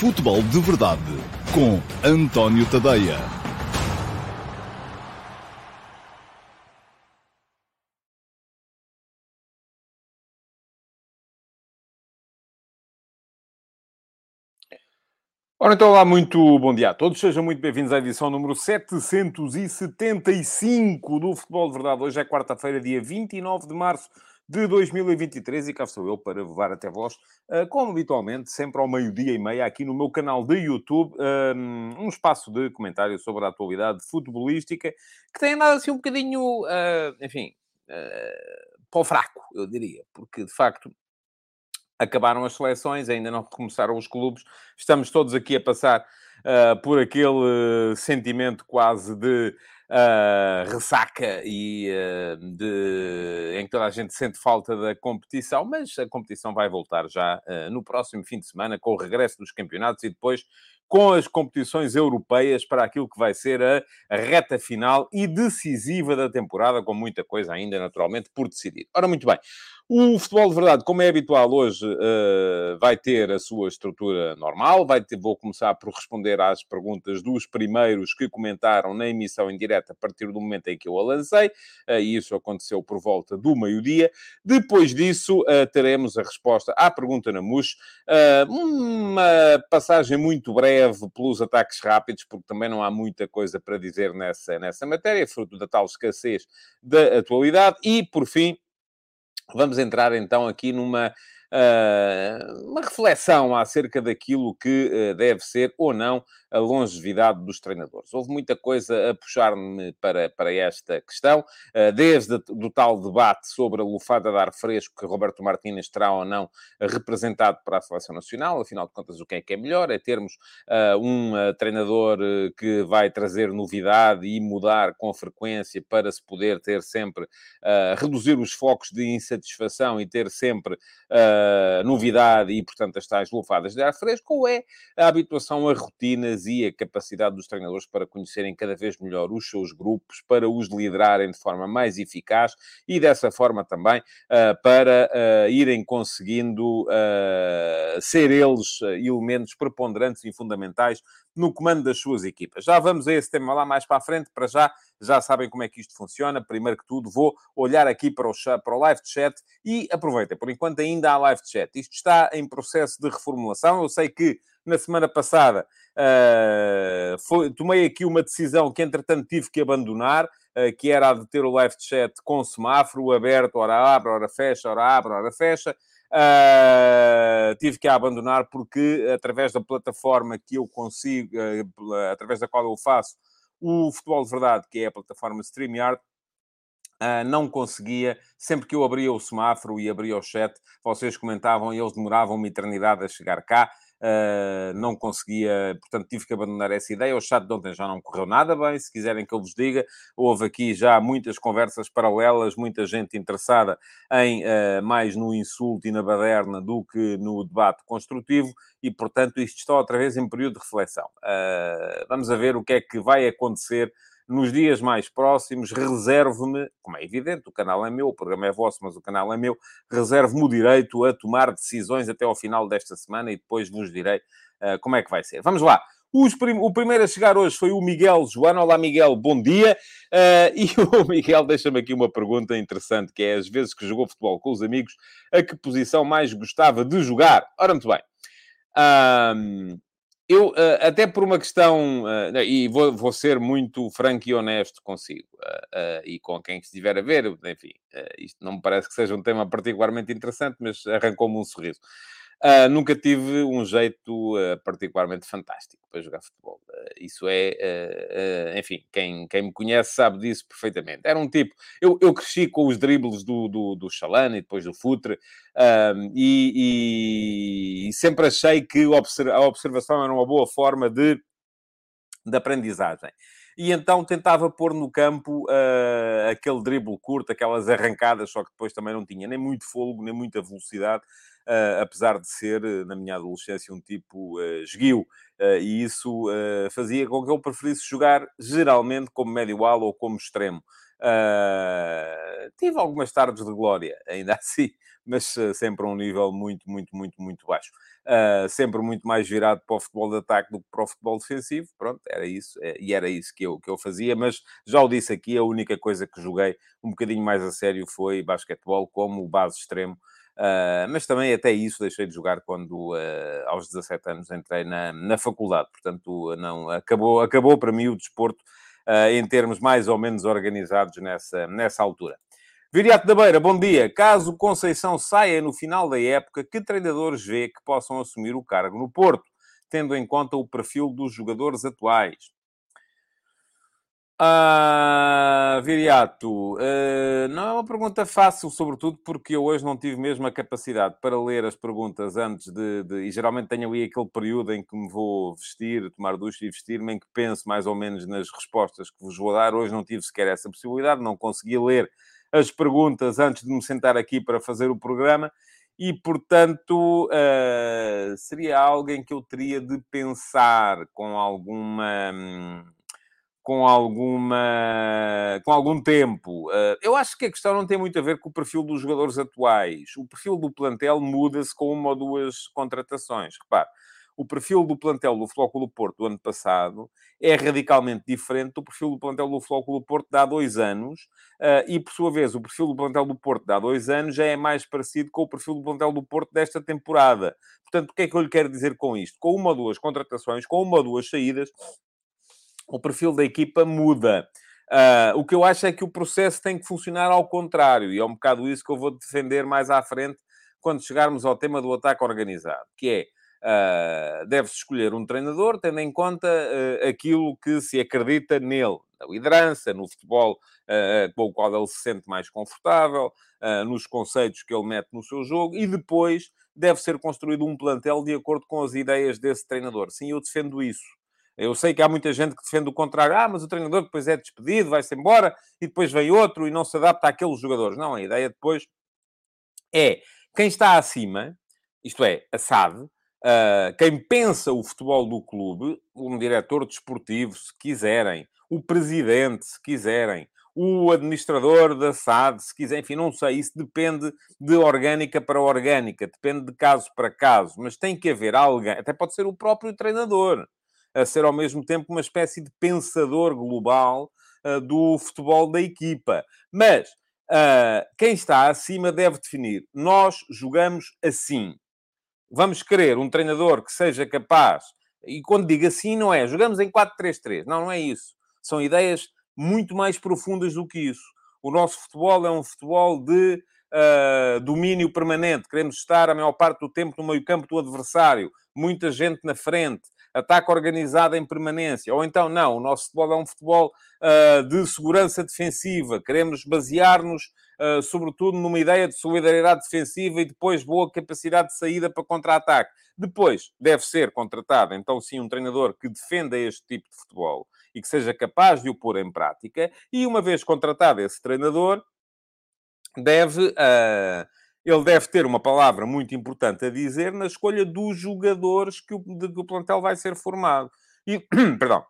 Futebol de Verdade com António Tadeia. Ora, então, olá, muito bom dia a todos. Sejam muito bem-vindos à edição número 775 do Futebol de Verdade. Hoje é quarta-feira, dia 29 de março de 2023 e cá sou eu para levar até vós, uh, como habitualmente, sempre ao meio-dia e meia, aqui no meu canal de YouTube, um, um espaço de comentário sobre a atualidade futebolística, que tem andado assim um bocadinho, uh, enfim, para o fraco, eu diria, porque de facto acabaram as seleções, ainda não recomeçaram os clubes, estamos todos aqui a passar por aquele sentimento quase de uh, ressaca e uh, de, em que toda a gente sente falta da competição, mas a competição vai voltar já no próximo fim de semana com o regresso dos campeonatos e depois com as competições europeias para aquilo que vai ser a, reta final e decisiva da temporada, com muita coisa ainda, naturalmente, por decidir. Ora, muito bem. O futebol de verdade, como é habitual hoje, uh, vai ter a sua estrutura normal. Vai ter, vou começar por responder às perguntas dos primeiros que comentaram na emissão em direto a partir do momento em que eu a lancei. Uh, isso aconteceu por volta do meio-dia. Depois disso, uh, teremos a resposta à pergunta na MUS. uma passagem muito breve pelos ataques rápidos, porque também não há muita coisa para dizer nessa, nessa matéria, fruto da tal escassez da atualidade. E, por fim, Vamos entrar então aqui numa uma reflexão acerca daquilo que uh, deve ser ou não a longevidade dos treinadores. Houve muita coisa a puxar-me para, para esta questão, uh, desde o tal debate sobre a lufada de ar fresco que Roberto Martínez terá ou não representado para a seleção nacional, afinal de contas, o que é que é melhor? É termos um treinador que vai trazer novidade e mudar com frequência para se poder ter sempre, reduzir os focos de insatisfação e ter sempre novidade e, portanto, as tais lufadas de ar fresco, ou é a habituação a rotinas e a capacidade dos treinadores para conhecerem cada vez melhor os seus grupos, para os liderarem de forma mais eficaz e, dessa forma, também uh, para uh, irem conseguindo ser eles elementos preponderantes e fundamentais no comando das suas equipas. Já vamos a esse tema lá mais para a frente, para já, já sabem como é que isto funciona. Primeiro que tudo, vou olhar aqui para o, para o live chat e aproveitem, por enquanto ainda há live chat. Isto está em processo de reformulação. Eu sei que na semana passada uh, foi, tomei aqui uma decisão que, entretanto, tive que abandonar, uh, que era a de ter o live chat com semáforo aberto, hora abre, hora fecha, hora abre, hora fecha. Uh, tive que a abandonar porque, através da plataforma que eu consigo, uh, através da qual eu faço o Futebol de Verdade, que é a plataforma StreamYard, Uh, não conseguia, sempre que eu abria o semáforo e abria o chat, vocês comentavam e eles demoravam uma eternidade a chegar cá uh, não conseguia, portanto tive que abandonar essa ideia. O chat de ontem já não correu nada bem, se quiserem que eu vos diga. Houve aqui já muitas conversas paralelas, muita gente interessada em uh, mais no insulto e na baderna do que no debate construtivo e, portanto, isto está outra vez em período de reflexão. Uh, vamos a ver o que é que vai acontecer nos dias mais próximos, reservo-me, como é evidente, o canal é meu, o programa é vosso, mas o canal é meu, reservo-me o direito a tomar decisões até ao final desta semana e depois vos direi uh, como é que vai ser. Vamos lá. Prim o primeiro a chegar hoje foi o Miguel Joano. Olá, Miguel, bom dia. Uh, e o Miguel deixa-me aqui uma pergunta interessante, que é, às vezes que jogou futebol com os amigos, a que posição mais gostava de jogar? Ora, muito bem. Um, eu, uh, até por uma questão, uh, e vou, vou, ser muito franco e honesto consigo, uh, e com quem estiver a ver, enfim, isto não me parece que seja um tema particularmente interessante, mas arrancou-me um sorriso. Uh, nunca tive um jeito uh, particularmente fantástico para jogar futebol. Uh, isso é, enfim, quem, quem me conhece sabe disso perfeitamente. Era um tipo. Eu, eu cresci com os dribles do, do, do Chalane e depois do Futre, e, e, sempre achei que a observação era uma boa forma de, de aprendizagem e então tentava pôr no campo uh, aquele drible curto, aquelas arrancadas, só que depois também não tinha nem muito fôlego, nem muita velocidade, uh, apesar de ser, eh, na minha adolescência, um tipo uh, esguio. E isso fazia com que eu preferisse jogar geralmente como médio-ala ou como extremo. Tive algumas tardes de glória, ainda assim, mas uh, sempre a um nível muito, muito, muito, muito baixo. Uh, sempre muito mais virado para o futebol de ataque do que para o futebol defensivo. Pronto, era isso. É, e era isso que eu, que eu fazia. Mas já o disse aqui, a única coisa que joguei um bocadinho mais a sério foi basquetebol como base extremo. Uh, mas também até isso deixei de jogar quando, uh, aos 17 anos, entrei na, na faculdade. Portanto, não, acabou, acabou para mim o desporto uh, em termos mais ou menos organizados nessa, nessa altura. Viriato da Beira, bom dia. Caso Conceição saia no final da época, que treinadores vê que possam assumir o cargo no Porto, tendo em conta o perfil dos jogadores atuais? Ah, Viriato, uh, não é uma pergunta fácil, sobretudo porque eu hoje não tive mesmo a capacidade para ler as perguntas antes de, de, E geralmente tenho ali aquele período em que me vou vestir, tomar ducha e vestir-me, em que penso mais ou menos nas respostas que vos vou dar. Hoje não tive sequer essa possibilidade, não consegui ler as perguntas antes de me sentar aqui para fazer o programa e, portanto, uh, seria alguém que eu teria de pensar com alguma. Com alguma com algum tempo. Eh, eu acho que a questão não tem muito a ver com o perfil dos jogadores atuais. O perfil do plantel muda-se com uma ou duas contratações. Repare, o perfil do plantel do Flóculo Porto do ano passado é radicalmente diferente do perfil do plantel do Flóculo Porto de há dois anos eh, e, por sua vez, o perfil do plantel do Porto de há dois anos já é mais parecido com o perfil do plantel do Porto desta temporada. Portanto, o que é que eu lhe quero dizer com isto? Com uma ou duas contratações, com uma ou duas saídas, o perfil da equipa muda. Uh, o que eu acho é que o processo tem que funcionar ao contrário, e é um bocado isso que eu vou defender mais à frente quando chegarmos ao tema do ataque organizado, que é uh, deve-se escolher um treinador tendo em conta uh, aquilo que se acredita nele, na liderança, no futebol com o qual ele se sente mais confortável, nos conceitos que ele mete no seu jogo, e depois deve ser construído um plantel de acordo com as ideias desse treinador. Sim, eu defendo isso. Eu sei que há muita gente que defende o contrário. Ah, mas o treinador depois é despedido, vai-se embora e depois vem outro e não se adapta àqueles jogadores. Não, a ideia depois é quem está acima, isto é, a SAD, uh, quem pensa o futebol do clube, um diretor desportivo, se quiserem, o presidente, se quiserem, o administrador da SAD, se quiser, enfim, não sei, isso depende de orgânica para orgânica, depende de caso para caso, mas tem que haver alguém, até pode ser o próprio treinador a ser ao mesmo tempo uma espécie de pensador global uh, do futebol da equipa. Mas uh, quem está acima deve definir. Nós jogamos assim. Vamos querer um treinador que seja capaz. E quando digo assim, não é jogamos em 4-3-3. Não, não é isso. São ideias muito mais profundas do que isso. O nosso futebol é um futebol de uh, domínio permanente. Queremos estar a maior parte do tempo no meio-campo do adversário, muita gente na frente, ataque organizado em permanência. Ou então, não, o nosso futebol é um futebol uh, de segurança defensiva. Queremos basear-nos, uh, sobretudo, numa ideia de solidariedade defensiva e depois boa capacidade de saída para contra-ataque. Depois, deve ser contratado, então sim, um treinador que defenda este tipo de futebol e que seja capaz de o pôr em prática. E uma vez contratado esse treinador, deve... Uh, ele deve ter uma palavra muito importante a dizer na escolha dos jogadores que o, de, que o plantel vai ser formado. E, perdão.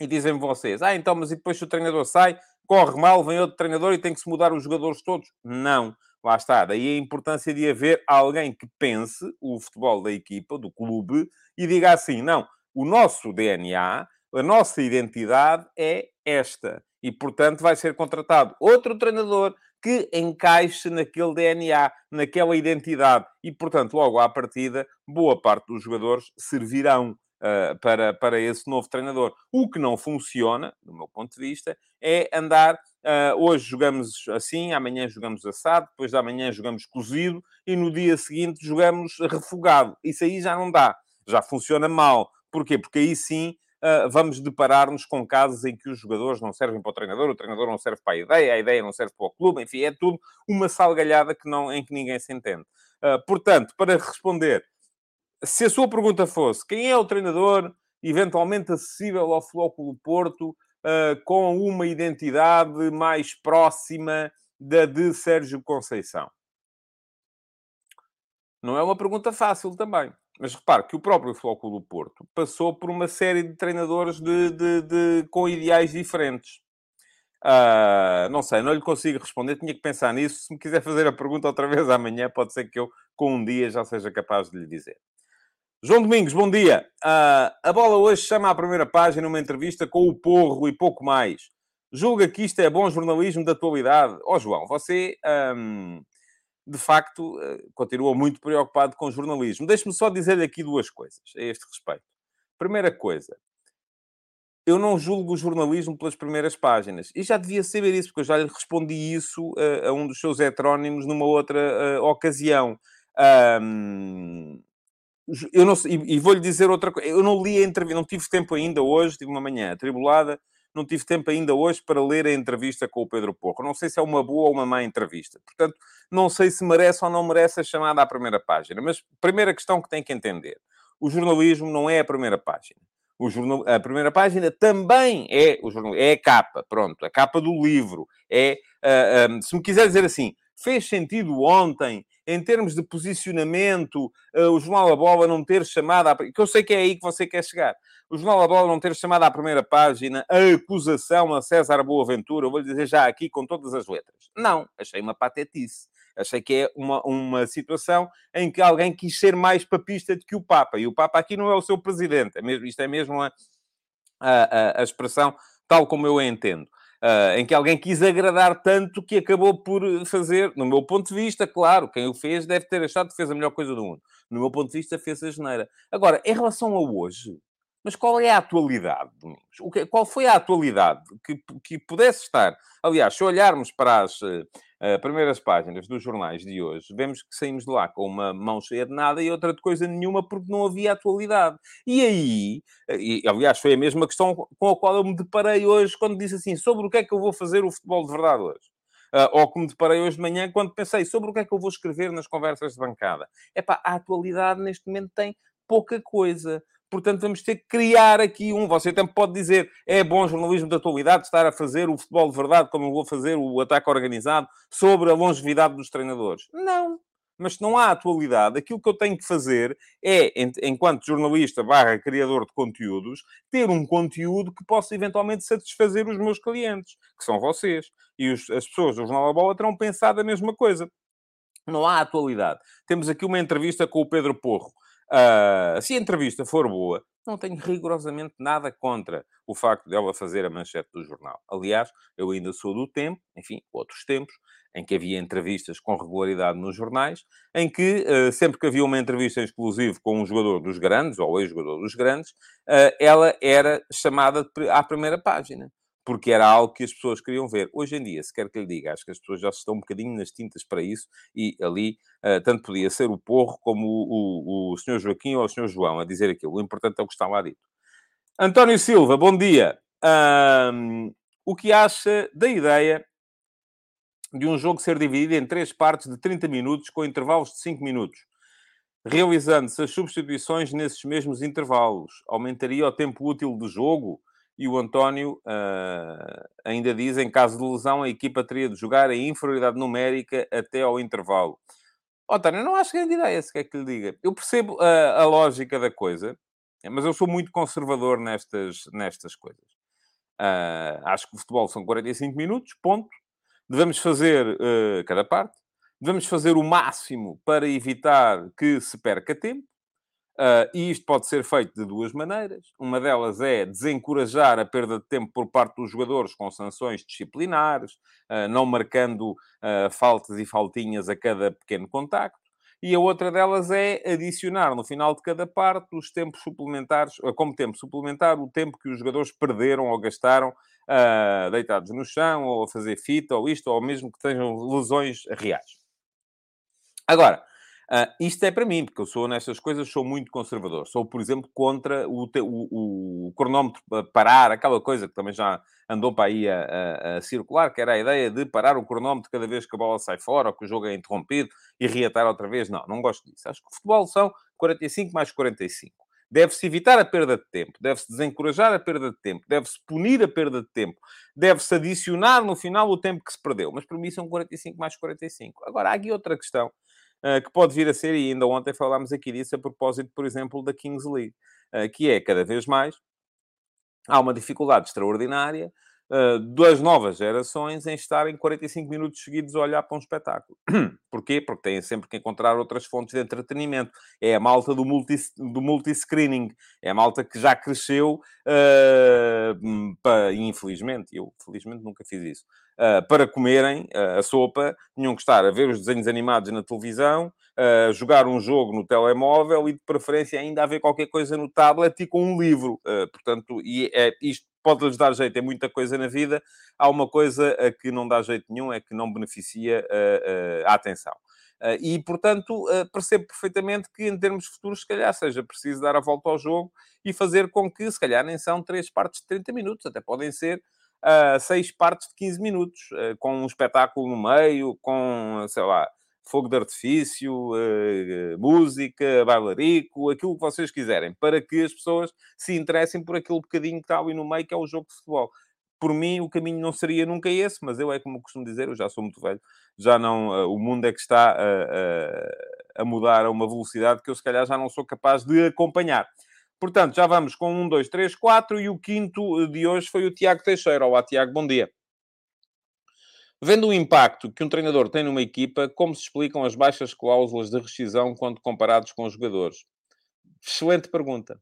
E dizem vocês, ah, então, mas e depois se o treinador sai, corre mal, vem outro treinador e tem que se mudar os jogadores todos? Não. Lá está. Daí a importância de haver alguém que pense o futebol da equipa, do clube, e diga assim, não, o nosso DNA, a nossa identidade é esta. E, portanto, vai ser contratado outro treinador que encaixe naquele DNA, naquela identidade. E, portanto, logo à partida, boa parte dos jogadores servirão uh, para, para esse novo treinador. O que não funciona, do meu ponto de vista, é andar. Uh, hoje jogamos assim, amanhã jogamos assado, depois da manhã jogamos cozido e no dia seguinte jogamos refogado. Isso aí já não dá, já funciona mal. Porquê? Porque aí sim vamos deparar-nos com casos em que os jogadores não servem para o treinador, o treinador não serve para a ideia, a ideia não serve para o clube, enfim, é tudo uma salgalhada que não, em que ninguém se entende. Uh, portanto, para responder, se a sua pergunta fosse quem é o treinador eventualmente acessível ao Flóculo Porto uh, com uma identidade mais próxima da de Sérgio Conceição? Não é uma pergunta fácil também. Mas repare que o próprio Flóculo do Porto passou por uma série de treinadores de, de, de, com ideais diferentes. Uh, não sei, não lhe consigo responder, tinha que pensar nisso. Se me quiser fazer a pergunta outra vez amanhã, pode ser que eu, com um dia, já seja capaz de lhe dizer. João Domingos, bom dia. Uh, a bola hoje chama à primeira página uma entrevista com o Porro e pouco mais. Julga que isto é bom jornalismo da atualidade? Ó oh, João, você, um, de facto, uh, continua muito preocupado com o jornalismo. Deixe-me só dizer aqui duas coisas a este respeito. Primeira coisa, eu não julgo o jornalismo pelas primeiras páginas. E já devia saber isso, porque eu já lhe respondi isso uh, a um dos seus heterónimos numa outra uh, ocasião. Um, eu não e, e vou-lhe dizer outra coisa. Eu não li a entrevista, não tive tempo ainda hoje, tive uma manhã atribulada, não tive tempo ainda hoje para ler a entrevista com o Pedro Porro. Não sei se é uma boa ou uma má entrevista. Portanto, não sei se merece ou não merece a chamada à primeira página. Mas, primeira questão que tem que entender. O jornalismo não é a primeira página. Jornal, a primeira página também é o jornal, é a capa, pronto, a capa do livro. É, uh, um, se me quiser dizer assim, fez sentido ontem, em termos de posicionamento, uh, o Jornal A Bola não ter chamado, à, que eu sei que é aí que você quer chegar, o Jornal Bola não ter chamado à primeira página a acusação a César Boaventura, eu vou lhe dizer já aqui com todas as letras. Não, achei uma patetice. Achei que é uma, uma situação em que alguém quis ser mais papista do que o Papa. E o Papa aqui não é o seu presidente. É mesmo, isto é mesmo a, a, a expressão tal como eu a entendo. Uh, em que alguém quis agradar tanto que acabou por fazer, no meu ponto de vista, claro, quem o fez deve ter achado que fez a melhor coisa do mundo. No meu ponto de vista, fez a geneira. Agora, em relação a hoje, mas qual é a atualidade, Domingos? O que, qual foi a atualidade que, que pudesse estar? Aliás, se olharmos para as uh, primeiras páginas dos jornais de hoje, vemos que saímos de lá com uma mão cheia de nada e outra de coisa nenhuma porque não havia atualidade. E aí, e, aliás, foi a mesma questão com a qual eu me deparei hoje quando disse assim, sobre o que é que eu vou fazer o futebol de verdade hoje. Uh, ou que me deparei hoje de manhã quando pensei sobre o que é que eu vou escrever nas conversas de bancada. É pá, a atualidade neste momento tem pouca coisa. Portanto, vamos ter que criar aqui um. Você também pode dizer é bom jornalismo da atualidade estar a fazer o futebol de verdade, como eu vou fazer o ataque organizado, sobre a longevidade dos treinadores. Não. Mas se não há atualidade, aquilo que eu tenho que fazer é, enquanto jornalista barra criador de conteúdos, ter um conteúdo que possa eventualmente satisfazer os meus clientes, que são vocês. E os, as pessoas do Jornal da Bola terão pensado a mesma coisa. Não há atualidade. Temos aqui uma entrevista com o Pedro Porro. Uh, se a entrevista for boa, não tenho rigorosamente nada contra o facto de ela fazer a manchete do jornal. Aliás, eu ainda sou do tempo, enfim, outros tempos, em que havia entrevistas com regularidade nos jornais, em que, uh, sempre que havia uma entrevista exclusiva com um jogador dos grandes, ou ex-jogador dos grandes, uh, ela era chamada à primeira página porque era algo que as pessoas queriam ver. Hoje em dia, se quer que lhe diga, acho que as pessoas já estão um bocadinho nas tintas para isso, e ali uh, tanto podia ser o Porro como o, o, o Sr. Joaquim ou o Sr. João a dizer aquilo. O importante é o que está lá dito. António Silva, bom dia. Um, o que acha da ideia de um jogo ser dividido em três partes de 30 minutos com intervalos de 5 minutos? Realizando-se as substituições nesses mesmos intervalos, aumentaria o tempo útil do jogo? E o António uh, ainda diz: em caso de lesão, a equipa teria de jogar em inferioridade numérica até ao intervalo. António, não acho grande ideia, se quer que lhe diga. Eu percebo a, a lógica da coisa, mas eu sou muito conservador nestas, nestas coisas. Uh, acho que o futebol são 45 minutos, ponto. Devemos fazer uh, cada parte. Devemos fazer o máximo para evitar que se perca tempo. Uh, e isto pode ser feito de duas maneiras. Uma delas é desencorajar a perda de tempo por parte dos jogadores com sanções disciplinares, uh, não marcando uh, faltas e faltinhas a cada pequeno contacto. E a outra delas é adicionar no final de cada parte os tempos suplementares, como tempo suplementar, o tempo que os jogadores perderam ou gastaram deitados no chão, ou a fazer fita, ou isto, ou mesmo que tenham lesões reais. Agora, Uh, isto é para mim, porque eu sou nestas coisas, sou muito conservador. Sou, por exemplo, contra o, o, o cronómetro parar, aquela coisa que também já andou para aí a, a, a, circular, que era a ideia de parar o cronómetro cada vez que a bola sai fora ou que o jogo é interrompido e reatar outra vez. Não, não gosto disso. Acho que o futebol são 45 mais 45. Deve-se evitar a perda de tempo, deve-se desencorajar a perda de tempo, deve-se punir a perda de tempo, deve-se adicionar no final o tempo que se perdeu. Mas para mim são 45 mais 45. Agora, há aqui outra questão que pode vir a ser, e ainda ontem falámos aqui disso a propósito, por exemplo, da Kings League, uh, que é cada vez mais há uma dificuldade extraordinária das novas gerações em estarem 45 minutos seguidos a olhar para um espetáculo. Porquê? Porque têm sempre que encontrar outras fontes de entretenimento. É a malta do, multi, do multi-screening. É a malta que já cresceu, uh, para, infelizmente, eu felizmente nunca fiz isso, uh, para comerem a sopa, tinham que estar a ver os desenhos animados na televisão, jogar um jogo no telemóvel e, de preferência, ainda a ver qualquer coisa no tablet e com um livro. portanto, e é, isto pode-lhes dar jeito em muita coisa na vida, há uma coisa a que não dá jeito nenhum, é que não beneficia a, a atenção. E, portanto, percebo perfeitamente que, em termos futuros, se calhar seja preciso dar a volta ao jogo e fazer com que, se calhar, nem são três partes de 30 minutos, até podem ser seis partes de 15 minutos, com um espetáculo no meio, com, sei lá, fogo de artifício, uh, música, bailarico, aquilo que vocês quiserem, para que as pessoas se interessem por aquele bocadinho que está ali no meio, que é o jogo de futebol. Por mim, o caminho não seria nunca esse, mas eu é como costumo dizer, eu já sou muito velho, já não, uh, o mundo é que está a, a, a mudar a uma velocidade que eu se calhar já não sou capaz de acompanhar. Portanto, já vamos com um, dois, três, quatro, e o quinto de hoje foi o Tiago Teixeira. Olá, Tiago, bom dia. Vendo o impacto que um treinador tem numa equipa, como se explicam as baixas cláusulas de rescisão quando comparados com os jogadores? Excelente pergunta.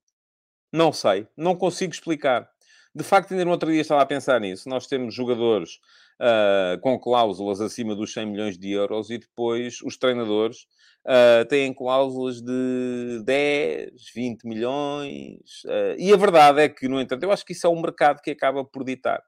Não sei, não consigo explicar. De facto, ainda no outro dia estava a pensar nisso. Nós temos jogadores uh, com cláusulas acima dos 100 milhões de euros e depois os treinadores uh, têm cláusulas de 10, 20 milhões. Uh, e a verdade é que, no entanto, eu acho que isso é um mercado que acaba por ditar.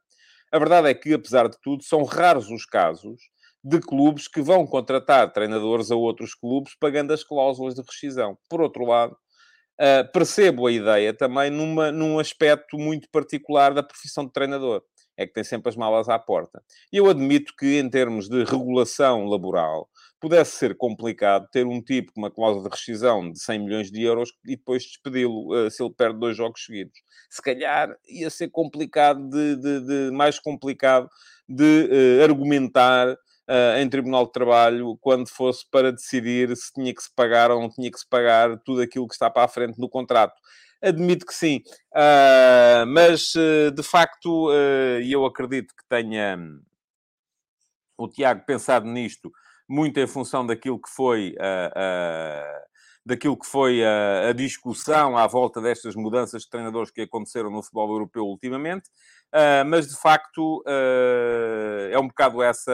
A verdade é que, apesar de tudo, são raros os casos de clubes que vão contratar treinadores a outros clubes pagando as cláusulas de rescisão. Por outro lado, uh, percebo a ideia também numa, num aspecto muito particular da profissão de treinador. É que tem sempre as malas à porta. E eu admito que, em termos de regulação laboral, pudesse ser complicado ter um tipo com uma cláusula de rescisão de 100 milhões de euros e depois despedi-lo uh, se ele perde dois jogos seguidos. Se calhar ia ser complicado, de, de, de mais complicado de uh, argumentar uh, em Tribunal de Trabalho quando fosse para decidir se tinha que se pagar ou não tinha que se pagar tudo aquilo que está para a frente no contrato. Admito que sim, mas de facto, e eu acredito que tenha hum, o Tiago pensado nisto muito em função daquilo que foi a, a daquilo que foi a, a, discussão à volta destas mudanças de treinadores que aconteceram no futebol europeu ultimamente, uh, mas de facto uh, é um bocado essa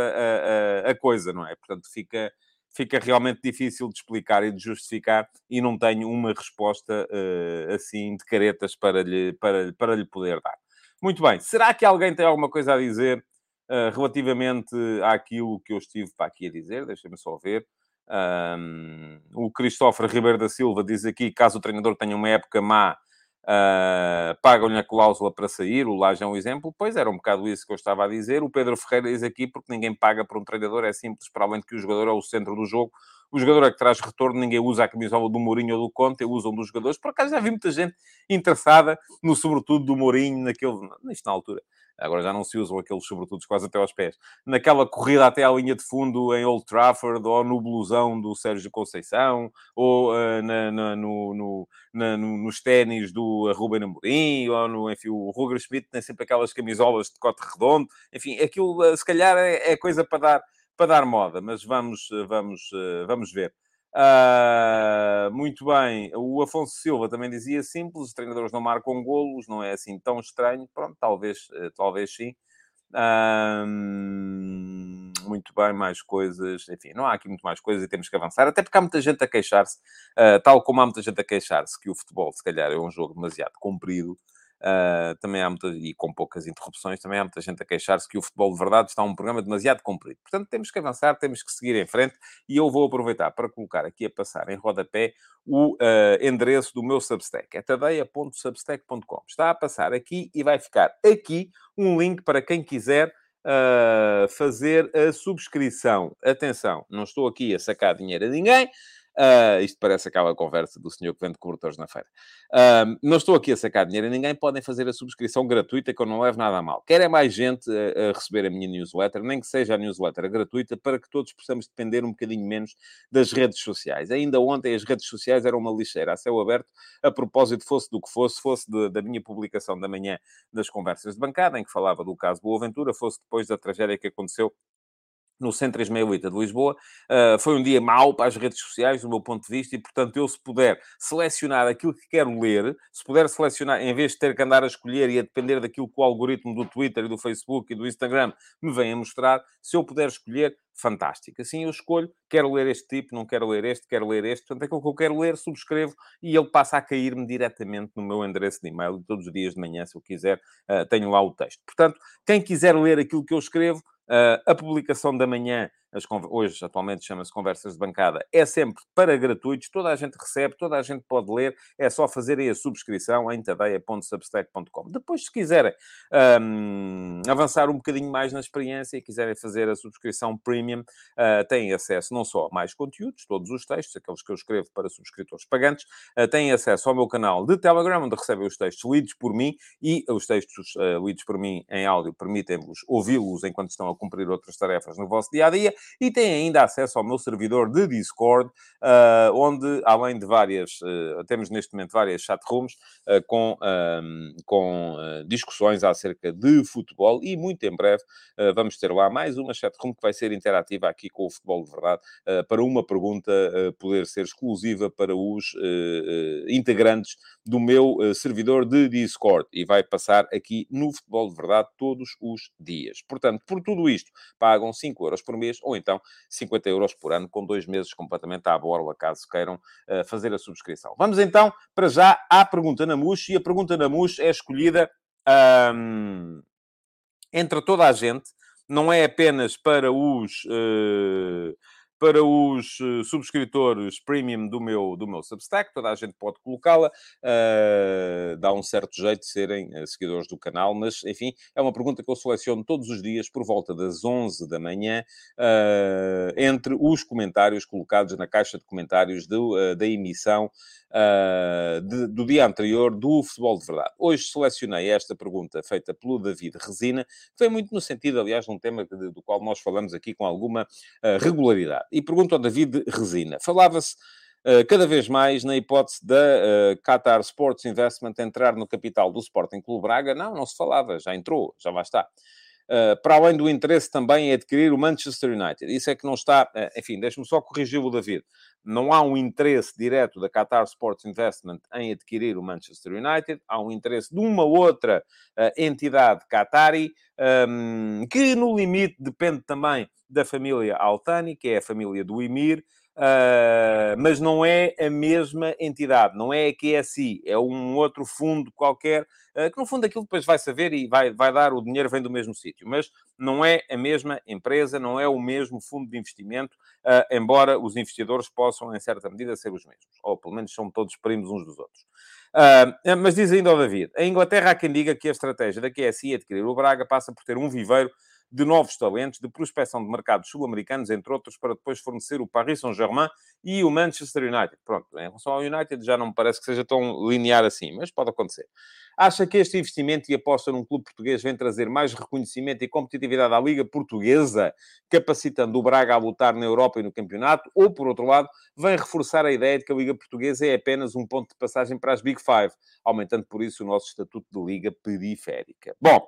a, a, coisa, não é? Portanto, fica, fica realmente difícil de explicar e de justificar e não tenho uma resposta uh, assim de caretas para lhe, para, para lhe poder dar. Muito bem, será que alguém tem alguma coisa a dizer Uh, relativamente àquilo que eu estive para aqui a dizer, deixa-me só ver. Um, o Cristóforo Ribeiro da Silva diz aqui: caso o treinador tenha uma época má, uh, pagam-lhe a cláusula para sair. O Laje é um exemplo. Pois era um bocado isso que eu estava a dizer. O Pedro Ferreira diz aqui: porque ninguém paga por um treinador, é simples, para além de que o jogador é o centro do jogo. O jogador é que traz retorno, ninguém usa a camisola do Mourinho ou do Conte, usam dos jogadores. Por acaso já vi muita gente interessada no sobretudo do Mourinho, naquele, nisto na altura agora já não se usam aqueles sobretudos quase até aos pés, naquela corrida até à linha de fundo em Old Trafford, ou no blusão do Sérgio Conceição, ou uh, na, na, no, no, na, no, nos ténis do Ruben Amorim, ou no, enfim, o Roger Schmidt tem sempre aquelas camisolas de cote redondo, enfim, aquilo uh, se calhar é, é coisa para dar, para dar moda, mas vamos, vamos, vamos ver. Uh, muito bem, o Afonso Silva também dizia simples, os treinadores não marcam golos, não é assim tão estranho. Pronto, talvez, uh, talvez sim. Uh, muito bem, mais coisas. Enfim, não há aqui muito mais coisas e temos que avançar, até porque há muita gente a queixar-se, ah, tal como há muita gente a queixar-se que o futebol, se calhar, é um jogo demasiado comprido. Uh, também há muita, e com poucas interrupções, também há muita gente a queixar-se que o futebol de verdade está um programa demasiado comprido. Portanto, temos que avançar, temos que seguir em frente e eu vou aproveitar para colocar aqui a passar em rodapé o uh, endereço do meu Substack. É tadeia.substack.com. Está a passar aqui e vai ficar aqui um link para quem quiser uh, fazer a subscrição. Atenção, não estou aqui a sacar dinheiro a ninguém. Uh, isto parece aquela conversa do senhor que vende cobertores na feira. Uh, não estou aqui a sacar dinheiro a ninguém, podem fazer a subscrição gratuita que eu não levo nada a mal. Quer é mais gente a, receber a minha newsletter, nem que seja a newsletter gratuita, para que todos possamos depender um bocadinho menos das redes sociais. Ainda ontem as redes sociais eram uma lixeira a céu aberto, a propósito, fosse do que fosse, fosse de, da minha publicação da manhã das conversas de bancada, em que falava do caso Boa Ventura, fosse depois da tragédia que aconteceu no Centro 3608 de Lisboa. Uh, foi um dia mau para as redes sociais, do meu ponto de vista, e, portanto, eu, se puder selecionar aquilo que quero ler, se puder selecionar, em vez de ter que andar a escolher e a depender daquilo que o algoritmo do Twitter e do Facebook e do Instagram me vem a mostrar, se eu puder escolher, fantástico. Assim eu escolho, quero ler este tipo, não quero ler este, quero ler este. Portanto, aquilo que eu quero ler, subscrevo e ele passa a cair-me diretamente no meu endereço de e-mail. Todos os dias de manhã, se eu quiser, uh, tenho lá o texto. Portanto, quem quiser ler aquilo que eu escrevo, a publicação da manhã, hoje atualmente chama-se Conversas de Bancada, é sempre para gratuitos, toda a gente recebe, toda a gente pode ler, é só fazerem a subscrição em tadeia.substack.com. Depois, se quiserem um, avançar um bocadinho mais na experiência e quiserem fazer a subscrição premium, uh, têm acesso não só a mais conteúdos, todos os textos, aqueles que eu escrevo para subscritores pagantes, uh, têm acesso ao meu canal de Telegram, onde recebem os textos lidos por mim e os textos lidos por mim em áudio. Permitem-vos ouvi-los enquanto estão a cumprir outras tarefas no vosso dia a dia e têm ainda acesso ao meu servidor de Discord, uh, onde, além de várias, uh, temos neste momento várias chatrooms uh, com, com discussões acerca de futebol e muito em breve vamos ter lá mais uma chatroom que vai ser interativa aqui com o Futebol de Verdade para uma pergunta poder ser exclusiva para os integrantes do meu servidor de Discord e vai passar aqui no Futebol de Verdade todos os dias. Portanto, por tudo isto, pagam 5 euros por mês ou então 50 euros por ano, com dois meses completamente à borla, caso queiram uh, fazer a subscrição. Vamos então, para já, à pergunta na MUS, e a pergunta na MUS é escolhida entre toda a gente, não é apenas para os... Uh, para os uh, subscritores premium do meu, do meu Substack, toda a gente pode colocá-la, uh, dá um certo jeito de serem uh, seguidores do canal, mas, enfim, é uma pergunta que eu seleciono todos os dias por volta das 11 da manhã, entre os comentários colocados na caixa de comentários do, da emissão uh, de, do dia anterior do Futebol de Verdade. Hoje selecionei esta pergunta feita pelo David Resina, que foi muito no sentido, aliás, de um tema do qual nós falamos aqui com alguma uh, regularidade. E pergunto ao David Resina. Falava-se Uh, cada vez mais na hipótese da uh, Qatar Sports Investment entrar no capital do Sporting Clube Braga. Não, não se falava, já entrou, já vai estar. Uh, para além do interesse também em adquirir o Manchester United. Isso é que não está, uh, enfim, deixe-me só corrigir o David. Não há um interesse direto da Qatar Sports Investment em adquirir o Manchester United, há um interesse de uma outra uh, entidade qatari, ehm, que no limite depende também da família Altani, que é a família do Emir, Uh, mas não é a mesma entidade, não é a QSI, é um outro fundo qualquer, uh, que no fundo aquilo depois vai saber e vai, vai dar, o dinheiro vem do mesmo sítio, mas não é a mesma empresa, não é o mesmo fundo de investimento, uh, embora os investidores possam, em certa medida, ser os mesmos, ou pelo menos são todos primos uns dos outros. mas diz ainda o David, a Inglaterra há quem diga que a estratégia da QSI adquirir o Braga passa por ter um viveiro de novos talentos, de prospecção de mercados sul-americanos, entre outros, para depois fornecer o Paris Saint-Germain e o Manchester United. Pronto, em relação ao United já não me parece que seja tão linear assim, mas pode acontecer. Acha que este investimento e aposta num clube português vem trazer mais reconhecimento e competitividade à Liga Portuguesa, capacitando o Braga a lutar na Europa e no campeonato? Ou, por outro lado, vem reforçar a ideia de que a Liga Portuguesa é apenas um ponto de passagem para as Big Five, aumentando por isso o nosso estatuto de Liga Periférica? Bom,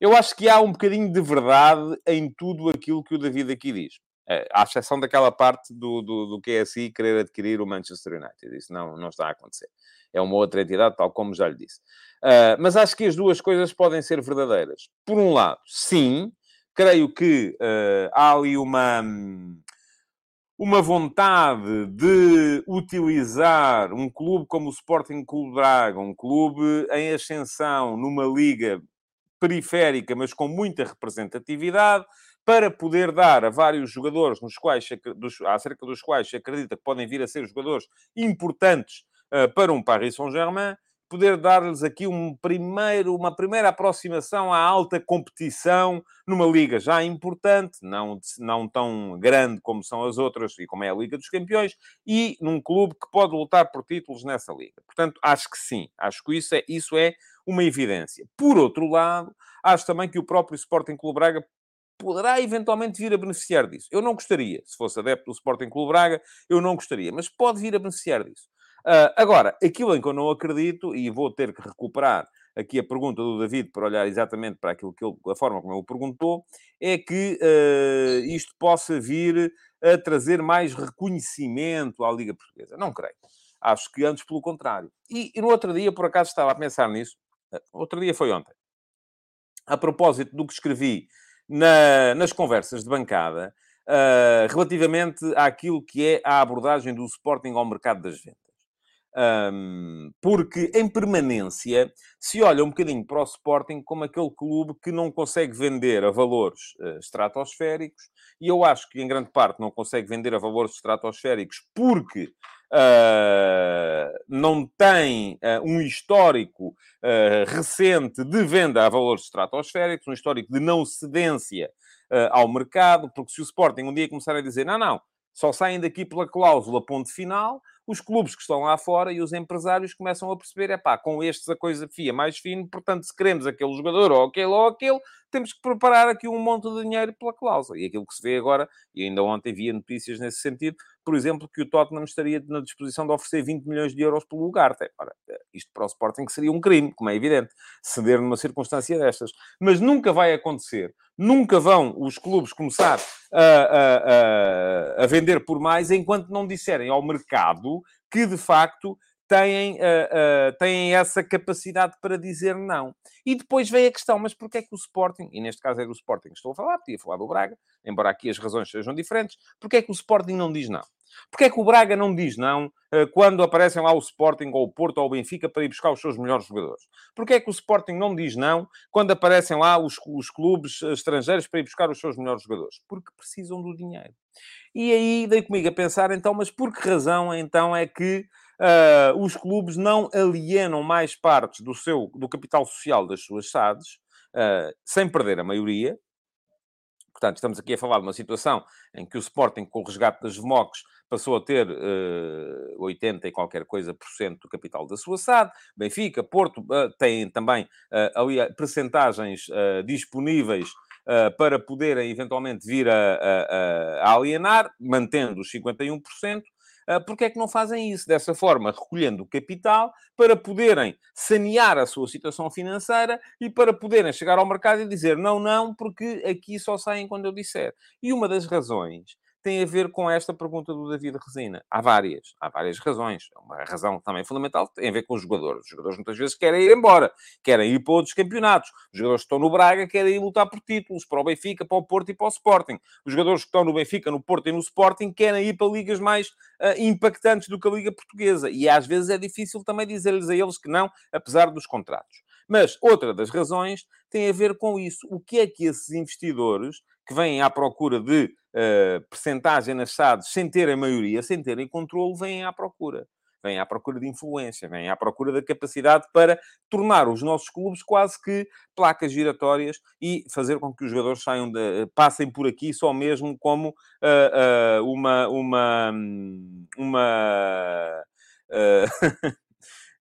eu acho que há um bocadinho de verdade em tudo aquilo que o David aqui diz. É, à exceção daquela parte do, do, do QSI querer adquirir o Manchester United. Isso não, não está a acontecer. É uma outra entidade, tal como já lhe disse. Uh, mas acho que as duas coisas podem ser verdadeiras. Por um lado, sim, creio que uh, há ali uma, uma vontade de utilizar um clube como o Sporting Clube Braga, um clube em ascensão numa liga periférica, mas com muita representatividade, para poder dar a vários jogadores nos quais, dos, acerca dos quais se acredita que podem vir a ser jogadores importantes para um Paris Saint-Germain, poder dar-lhes aqui um primeiro, uma primeira aproximação à alta competição numa liga já importante, não, não tão grande como são as outras e como é a Liga dos Campeões, e num clube que pode lutar por títulos nessa liga. Portanto, acho que sim, acho que isso é, isso é uma evidência. Por outro lado, acho também que o próprio Sporting Clube Braga poderá eventualmente vir a beneficiar disso. Eu não gostaria, se fosse adepto do Sporting Clube Braga, eu não gostaria, mas pode vir a beneficiar disso. Uh, agora, aquilo em que eu não acredito, e vou ter que recuperar aqui a pergunta do David para olhar exatamente para aquilo que ele, a forma como ele perguntou, é que uh, isto possa vir a trazer mais reconhecimento à Liga Portuguesa. Não creio. Acho que antes pelo contrário. E, e no outro dia, por acaso, estava a pensar nisso. Uh, outro dia foi ontem. A propósito do que escrevi na, nas conversas de bancada, uh, relativamente àquilo que é a abordagem do Sporting ao mercado das vendas. Um, porque em permanência se olha um bocadinho para o Sporting como aquele clube que não consegue vender a valores uh, estratosféricos, e eu acho que em grande parte não consegue vender a valores estratosféricos porque uh, não tem uh, um histórico recente de venda a valores estratosféricos, um histórico de não cedência ao mercado, porque se o Sporting um dia começar a dizer não, não, só saem daqui pela cláusula ponto final, os clubes que estão lá fora e os empresários começam a perceber, é pá, com estes a coisa fia mais fino, portanto, se queremos aquele jogador ou aquele ou aquele, temos que preparar aqui um monte de dinheiro pela cláusula. E aquilo que se vê agora, e ainda ontem via notícias nesse sentido, por exemplo, que o Tottenham estaria na disposição de oferecer 20 milhões de euros pelo lugar. Ora, isto para o Sporting seria um crime, como é evidente, ceder numa circunstância destas. Mas nunca vai acontecer. Nunca vão os clubes começar a, a, a, vender por mais enquanto não disserem ao mercado que, de facto, têm, uh, uh, têm essa capacidade para dizer não. E depois vem a questão, mas porquê é que o Sporting, e neste caso é do Sporting que estou a falar, podia falar do Braga, embora aqui as razões sejam diferentes, porquê é que o Sporting não diz não? Porquê é que o Braga não diz não uh, quando aparecem lá o Sporting ou o Porto ou o Benfica para ir buscar os seus melhores jogadores? Porquê é que o Sporting não diz não quando aparecem lá os, os clubes estrangeiros para ir buscar os seus melhores jogadores? Porque precisam do dinheiro. E aí dei comigo a pensar, então, mas por que razão, então, é que uh, os clubes não alienam mais partes do seu do capital social das suas SADs, uh, sem perder a maioria. Portanto, estamos aqui a falar de uma situação em que o Sporting, com o resgate das VMOCs, passou a ter ah, 80 e qualquer coisa por cento do capital da sua SAD. Benfica, Porto, uh, têm também uh, ali percentagens disponíveis para poderem eventualmente vir a, a, a alienar, mantendo os 51%. Ah, porque é que não fazem isso dessa forma, recolhendo o capital para poderem sanear a sua situação financeira e para poderem chegar ao mercado e dizer não, não, porque aqui só saem quando eu disser. E uma das razões tem a ver com esta pergunta do David Resina. Há várias, há várias razões. Uma razão também fundamental tem a ver com os jogadores. Os jogadores muitas vezes querem ir embora, querem ir para outros campeonatos. Os jogadores que estão no Braga querem ir lutar por títulos, para o Benfica, para o Porto e para o Sporting. Os jogadores que estão no Benfica, no Porto e no Sporting querem ir para ligas mais uh, impactantes do que a Liga Portuguesa. E às vezes é difícil também dizer-lhes a eles que não, apesar dos contratos. Mas outra das razões tem a ver com isso. O que é que esses investidores que vêm à procura de uh, percentagem nas SADs sem terem maioria, sem terem controle, vêm à procura. Vêm à procura de influência, vêm à procura da capacidade para tornar os nossos clubes quase que placas giratórias e fazer com que os jogadores saiam de, passem por aqui só mesmo como uh, uh, uma, uma, uma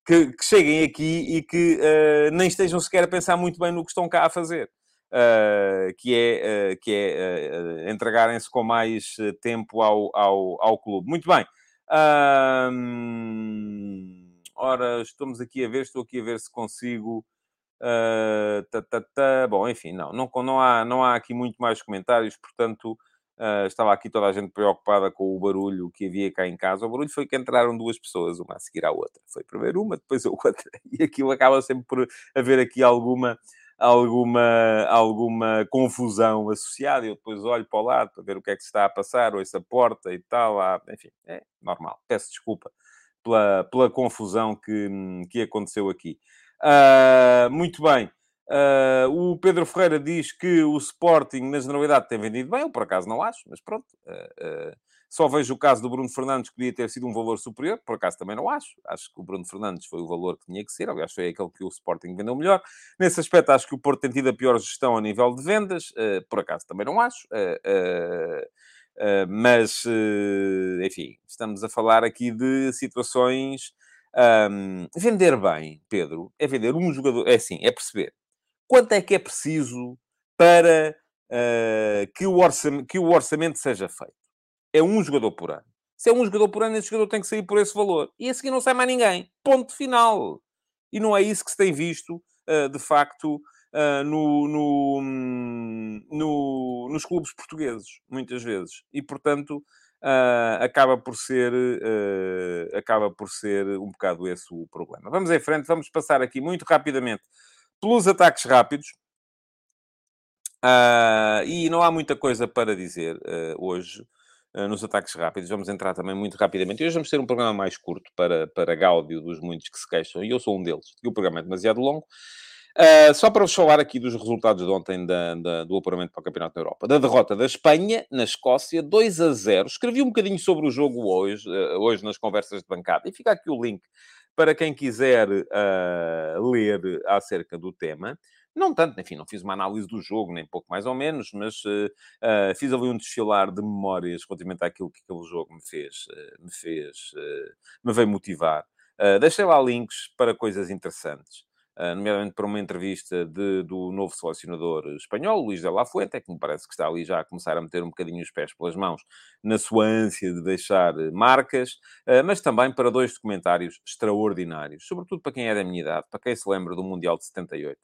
que, que, cheguem aqui e que nem estejam sequer a pensar muito bem no que estão cá a fazer. Uh, que é, uh, que é entregarem-se com mais tempo ao, ao, ao clube. Muito bem. ora, estamos aqui a ver, estou aqui a ver se consigo. Tá, tá, tá. Bom, enfim, não, não, não, há, não há aqui muito mais comentários, portanto, Uh, estava aqui toda a gente preocupada com o barulho que havia cá em casa. O barulho foi que entraram duas pessoas, uma a seguir à outra. Foi primeiro uma, depois a outra. E aquilo acaba sempre por haver aqui alguma, alguma, alguma confusão associada. Eu depois olho para o lado para ver o que é que se está a passar, ou essa porta e tal. Ah, enfim, é normal. Peço desculpa pela, pela confusão que, que aconteceu aqui. Uh, muito bem. Uh, o Pedro Ferreira diz que o Sporting, na generalidade, tem vendido bem. Eu, por acaso, não acho, mas pronto. Uh, Só vejo o caso do Bruno Fernandes, que podia ter sido um valor superior, por acaso também não acho. Acho que o Bruno Fernandes foi o valor que tinha que ser, aliás, foi aquele que o Sporting vendeu melhor. Nesse aspecto, acho que o Porto tem tido a pior gestão a nível de vendas, uh, por acaso também não acho. Uh, uh, mas, enfim, estamos a falar aqui de situações. Um, vender bem, Pedro, é vender um jogador. É assim, é perceber quanto é que é preciso para que, o orçamento, que o orçamento seja feito é um jogador por ano. Se é um jogador por ano, esse jogador tem que sair por esse valor. E a seguir não sai mais ninguém. Ponto final. E não é isso que se tem visto, uh, de facto, uh, no, no, no, nos clubes portugueses, muitas vezes. E, portanto, uh, acaba, por ser, acaba por ser um bocado esse o problema. Vamos em frente, vamos passar aqui muito rapidamente pelos ataques rápidos. e não há muita coisa para dizer hoje. Eh, nos ataques rápidos. Vamos entrar também muito rapidamente. Hoje vamos ter um programa mais curto para, para gáudio dos muitos que se queixam, e eu sou um deles. E o programa é demasiado longo. Uh, só para vos falar aqui dos resultados de ontem da, da, do apuramento para o Campeonato da Europa. Da derrota da Espanha, na Escócia, 2 a 0. Escrevi um bocadinho sobre o jogo hoje, uh, hoje nas conversas de bancada. E fica aqui o link para quem quiser uh, ler acerca do tema. Não tanto, enfim, não fiz uma análise do jogo, nem pouco mais ou menos, mas uh, uh, fiz ali um desfilar de memórias relativamente àquilo que aquele jogo me fez, uh, me fez, me veio motivar. deixei lá links para coisas interessantes. nomeadamente para uma entrevista de, do novo selecionador espanhol, Luís de la Fuente, que me parece que está ali já a começar a meter um bocadinho os pés pelas mãos na sua ânsia de deixar marcas, mas também para dois documentários extraordinários, sobretudo para quem é da minha idade, para quem se lembra do Mundial de 78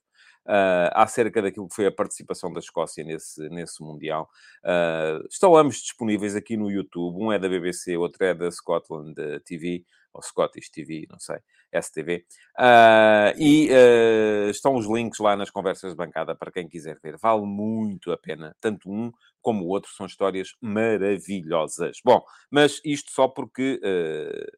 uh, acerca daquilo que foi a participação da Escócia nesse, nesse Mundial. Uh, estão ambos disponíveis aqui no YouTube. Um é da BBC, outro é da Scotland TV, ou Scottish TV, não sei, STV. Uh, ah, e uh, estão os links lá nas conversas de bancada para quem quiser ver. Vale muito a pena, tanto um como o outro, são histórias maravilhosas. Bom, mas isto só porque uh,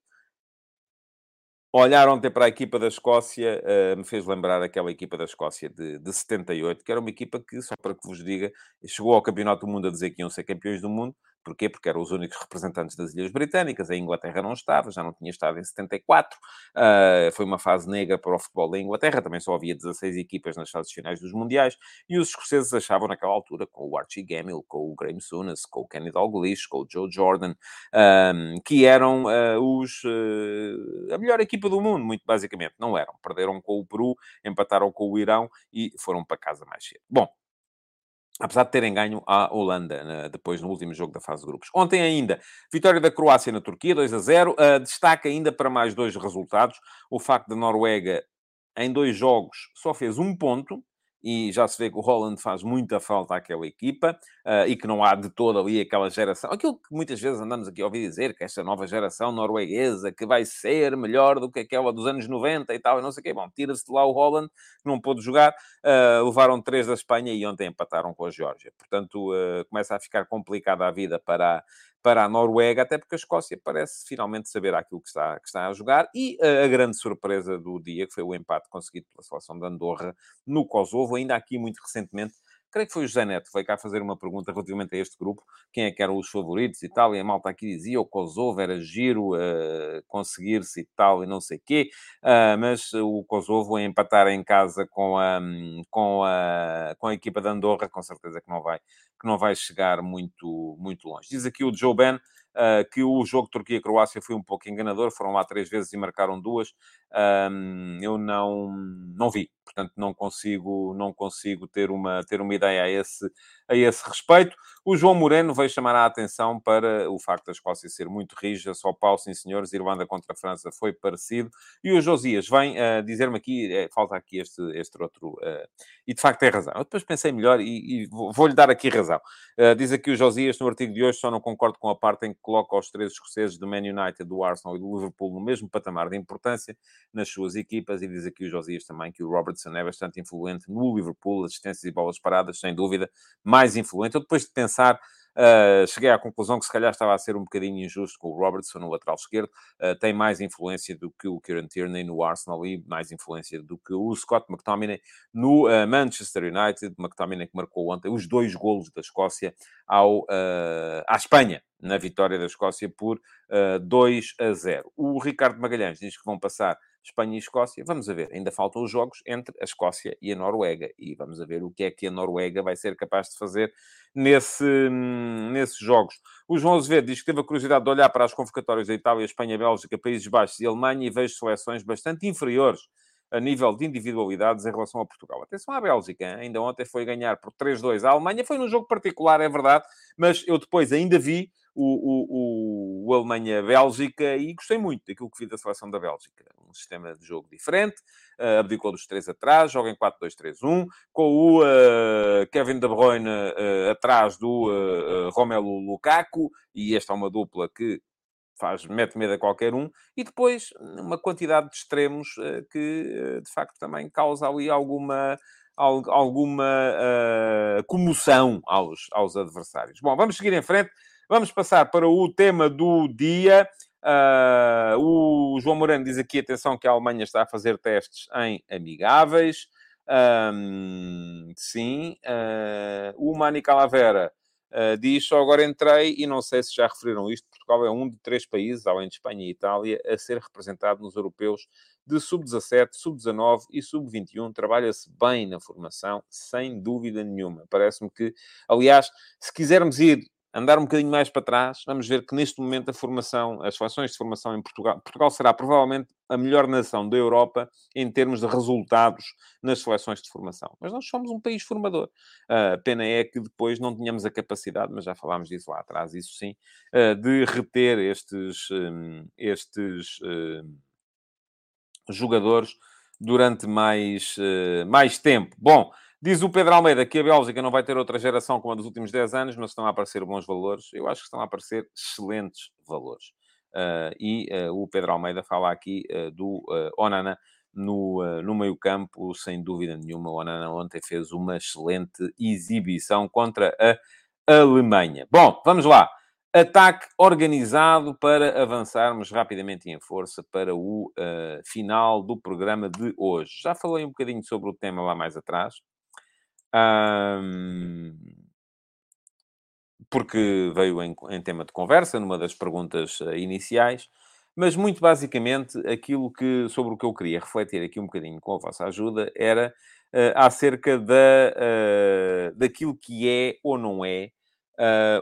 Olhar ontem para a equipa da Escócia uh, me fez lembrar aquela equipa da Escócia de, de 78, que era uma equipa que, só para que vos diga, chegou ao Campeonato do Mundo a dizer que iam ser campeões do mundo, Porquê? Porque eram os únicos representantes das Ilhas Britânicas, a Inglaterra não estava, já não tinha estado em 74, uh, ah, foi uma fase negra para o futebol da Inglaterra, também só havia 16 equipas nas fases finais dos Mundiais, e os escoceses achavam naquela altura, com o Archie Gamble, com o Graham Souness, com o Kenny Dalglish, com o Joe Jordan, que eram uh, os, uh, a melhor equipa do mundo, muito basicamente. Não eram. Perderam com o Peru, empataram com o Irão e foram para casa mais cedo. Bom, apesar de terem ganho a Holanda, né, depois no último jogo da fase de grupos. Ontem ainda, vitória da Croácia na Turquia, 2 a 0. Uh, destaca ainda para mais dois resultados, o facto da Noruega, em dois jogos, só fez um ponto, e já se vê que o Holland faz muita falta àquela equipa uh, e que não há de toda ali aquela geração. Aquilo que muitas vezes andamos aqui a ouvir dizer, que esta nova geração norueguesa que vai ser melhor do que aquela dos anos 90 e tal, e não sei o quê. Bom, tira-se de lá o Holland, que não pôde jogar, uh, levaram três da Espanha e ontem empataram com a Geórgia. Portanto, uh, começa a ficar complicada a vida para para a Noruega, até porque a Escócia parece finalmente saber aquilo que está, que está a jogar. E a, grande surpresa do dia, que foi o empate conseguido pela seleção de Andorra no Kosovo, ainda aqui muito recentemente, creio que foi o José Neto, veio cá fazer uma pergunta relativamente a este grupo, quem é que eram os favoritos e tal, e a malta aqui dizia o Kosovo era giro uh, conseguir-se e tal, e não sei quê, uh, mas o Kosovo a empatar em casa com a, com, a, com a equipa de Andorra, com certeza que não vai, que não vai chegar muito, muito longe. Diz aqui o Joe Ben, uh, que o jogo Turquia-Croácia foi um pouco enganador, foram lá três vezes e marcaram duas. Um, eu não, não vi, portanto não consigo, não consigo ter, uma, ter uma ideia a esse, a esse respeito. O João Moreno veio chamar a atenção para o facto da Escócia ser muito rígida, só pau, sim senhores, Irlanda contra a França foi parecido. E o Josias vem uh, dizer-me aqui, é, falta aqui este, este outro, uh, e de facto tem razão. Eu depois pensei melhor e, e vou-lhe dar aqui razão. Uh, diz aqui o Josias, no artigo de hoje, só não concordo com a parte em que coloca os três escoceses do Man United, do Arsenal e do Liverpool no mesmo patamar de importância nas suas equipas, e diz aqui o Josias também que o Robertson é bastante influente no Liverpool, assistências e bolas paradas, sem dúvida, mais influente. Eu depois de pensar Uh, cheguei à conclusão que se calhar estava a ser um bocadinho injusto com o Robertson no lateral esquerdo. Uh, tem mais influência do que o Kieran Tierney no Arsenal e mais influência do que o Scott McTominay no uh, Manchester United. McTominay que marcou ontem os dois golos da Escócia ao, à Espanha na vitória da Escócia por uh, 2 a 0. O Ricardo Magalhães diz que vão passar Espanha e Escócia. Vamos ver, ainda faltam os jogos entre a Escócia e a Noruega. E vamos ver o que é que a Noruega vai ser capaz de fazer nesse, nesses jogos. O João Azevedo diz que teve a curiosidade de olhar para as convocatórias da Itália, Espanha, Bélgica, Países Baixos e Alemanha e vejo seleções bastante inferiores a nível de individualidades em relação a Portugal. Atenção à Bélgica, ainda ontem foi ganhar por 3-2 a Alemanha, foi num jogo particular, é verdade, mas eu depois ainda vi o, o, o Alemanha-Bélgica e gostei muito daquilo que vi da seleção da Bélgica. Um sistema de jogo diferente, uh, abdicou dos três atrás, joga em 4-2-3-1, com o uh, Kevin De Bruyne uh, atrás do Romelu Lukaku, e esta é uma dupla que faz, mete medo a qualquer um, e depois uma quantidade de extremos que, de facto, também causa ali alguma alguma uh, comoção aos, aos adversários. Bom, vamos seguir em frente. Vamos passar para o tema do dia. Uh, o João Moreno diz aqui, atenção, que a Alemanha está a fazer testes em amigáveis. Um, sim. Uh, o Mani Calavera uh, diz, só agora entrei e não sei se já referiram isto, Portugal é um de três países, além de Espanha e Itália, a ser representado nos europeus de sub-17, sub-19 e sub-21. Trabalha-se bem na formação, sem dúvida nenhuma. Parece-me que, aliás, se quisermos ir andar um bocadinho mais para trás, vamos ver que neste momento a formação, as seleções de formação em Portugal, Portugal será provavelmente a melhor nação da Europa em termos de resultados nas seleções de formação. Mas nós somos um país formador. Uh, pena é que depois não tenhamos a capacidade, mas já falámos disso lá atrás, isso sim, uh, de reter estes, um, estes uh, jogadores durante mais, uh, mais tempo. Bom, Diz o Pedro Almeida que a Bélgica não vai ter outra geração como a dos últimos 10 anos, mas estão a aparecer bons valores. Eu acho que estão a aparecer excelentes valores. Uh, e uh, o Pedro Almeida fala aqui uh, do Onana no, no meio-campo, sem dúvida nenhuma. O Onana ontem fez uma excelente exibição contra a Alemanha. Bom, vamos lá. Ataque organizado para avançarmos rapidamente e em força para o final do programa de hoje. Já falei um bocadinho sobre o tema lá mais atrás. Um, porque veio em, em, tema de conversa, numa das perguntas uh, iniciais, mas muito basicamente aquilo que, sobre o que eu queria refletir aqui um bocadinho com a vossa ajuda era uh, acerca da, uh, daquilo que é ou não é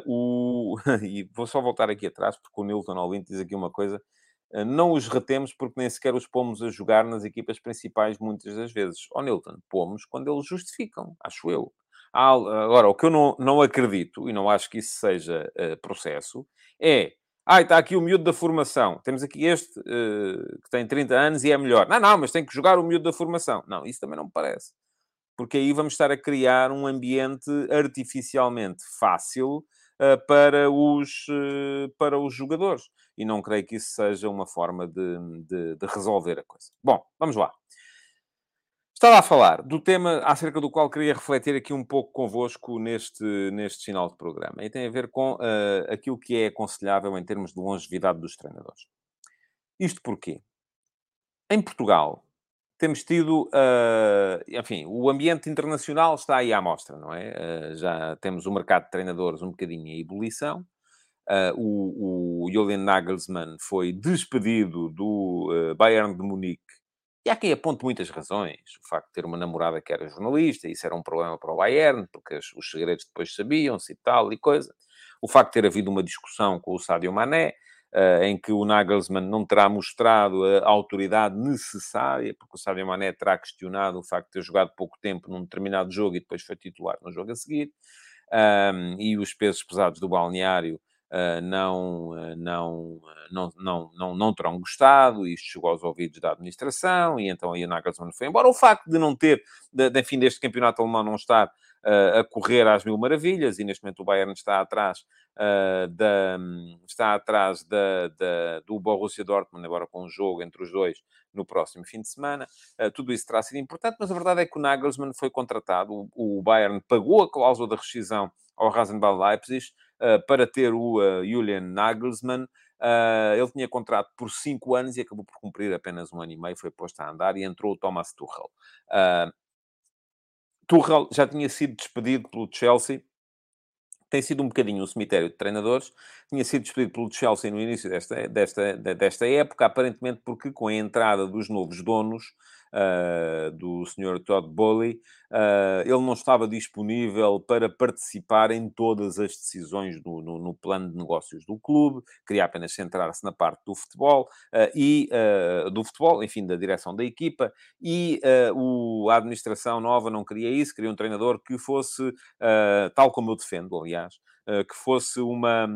o. e vou só voltar aqui atrás, porque o Nilton Olinto diz aqui uma coisa não os retemos porque nem sequer os pomos a jogar nas equipas principais muitas das vezes. Ó oh, Nilton, pomos quando eles justificam, acho eu. Agora, o que eu não, não acredito, e não acho que isso seja uh, processo, é... Ah, está aqui o miúdo da formação. Temos aqui este uh, que tem 30 anos e é melhor. Não, não, mas tem que jogar o miúdo da formação. Não, isso também não me parece. Porque aí vamos estar a criar um ambiente artificialmente fácil para, os, para os jogadores e não creio que isso seja uma forma de, de, de resolver a coisa. Bom, vamos lá. Estava a falar do tema acerca do qual queria refletir aqui um pouco convosco neste, neste final de programa. E tem a ver com uh, aquilo que é aconselhável em termos de longevidade dos treinadores. Isto porquê? Em Portugal, temos tido, uh, enfim, o ambiente internacional está aí à mostra, não é? Uh, já temos o mercado de treinadores um bocadinho em ebulição. Uh, o, o Julian Nagelsmann foi despedido do uh, Bayern de Munique. E há quem aponte muitas razões. O facto de ter uma namorada que era jornalista, isso era um problema para o Bayern, porque os, os segredos depois sabiam-se e tal e coisa. O facto de ter havido uma discussão com o Sadio Mané, uh, em que o Nagelsmann não terá mostrado a autoridade necessária, porque o Sadio Mané terá questionado o facto de ter jogado pouco tempo num determinado jogo e depois foi titular no jogo a seguir. Um, e os pesos pesados do balneário não, uh, não, não, não, não, não terão gostado, isto chegou aos ouvidos da administração, e então aí a Nagelsmann foi embora. O facto de não ter, de, de, deste campeonato alemão não estar a correr às mil maravilhas, e neste momento o Bayern está atrás Uh, da, está atrás da, da, do Borussia Dortmund, agora com um jogo entre os dois no próximo fim de semana. Uh, tudo isso terá sido importante, mas a verdade é que o Nagelsmann foi contratado, o, o Bayern pagou a cláusula da rescisão ao Rasenball Leipzig, para ter o Julian Nagelsmann. ele tinha contrato por cinco anos e acabou por cumprir apenas um ano e meio, foi posto a andar e entrou o Thomas Tuchel. Tuchel já tinha sido despedido pelo Chelsea tem sido um bocadinho um cemitério de treinadores. Tinha sido despedido pelo Chelsea no início desta, desta, desta época, aparentemente porque com a entrada dos novos donos, uh, do Sr. Todd Bowley, uh, ele não estava disponível para participar em todas as decisões no, no, no plano de negócios do clube, queria apenas centrar-se na parte do futebol uh, e do futebol, enfim, da direção da equipa, e o, a administração nova não queria isso, queria um treinador que fosse, tal como eu defendo, aliás, eh, que fosse uma,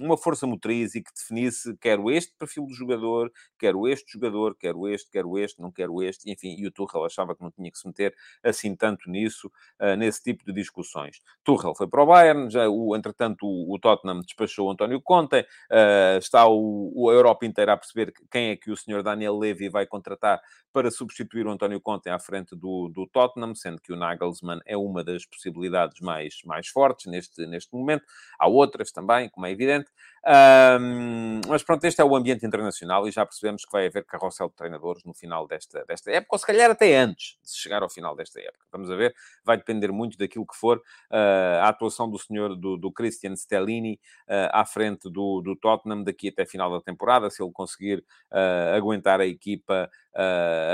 uma força motriz e que definisse quero este perfil de jogador, quero este jogador, quero este, quero este, não quero este, enfim, e o Tuchel achava que não tinha que se meter assim tanto nisso, uh, nesse tipo de discussões. Tuchel foi para o Bayern, já o, entretanto o, o Tottenham despachou o António Conte, uh, está o, o, a Europa inteira a perceber quem é que o senhor Daniel Levy vai contratar para substituir o António Conte à frente do, do Tottenham, sendo que o Nagelsmann é uma das possibilidades mais, mais fortes neste, neste momento. Há outras também, como é evidente. Um, mas pronto, este é o ambiente internacional e já percebemos que vai haver carrossel de treinadores no final desta, desta época, ou se calhar até antes de chegar ao final desta época. Vamos a ver, vai depender muito daquilo que for uh, a atuação do senhor, do, do Christian Stellini, uh, à frente do, do Tottenham daqui até final da temporada, se ele conseguir uh, aguentar a equipa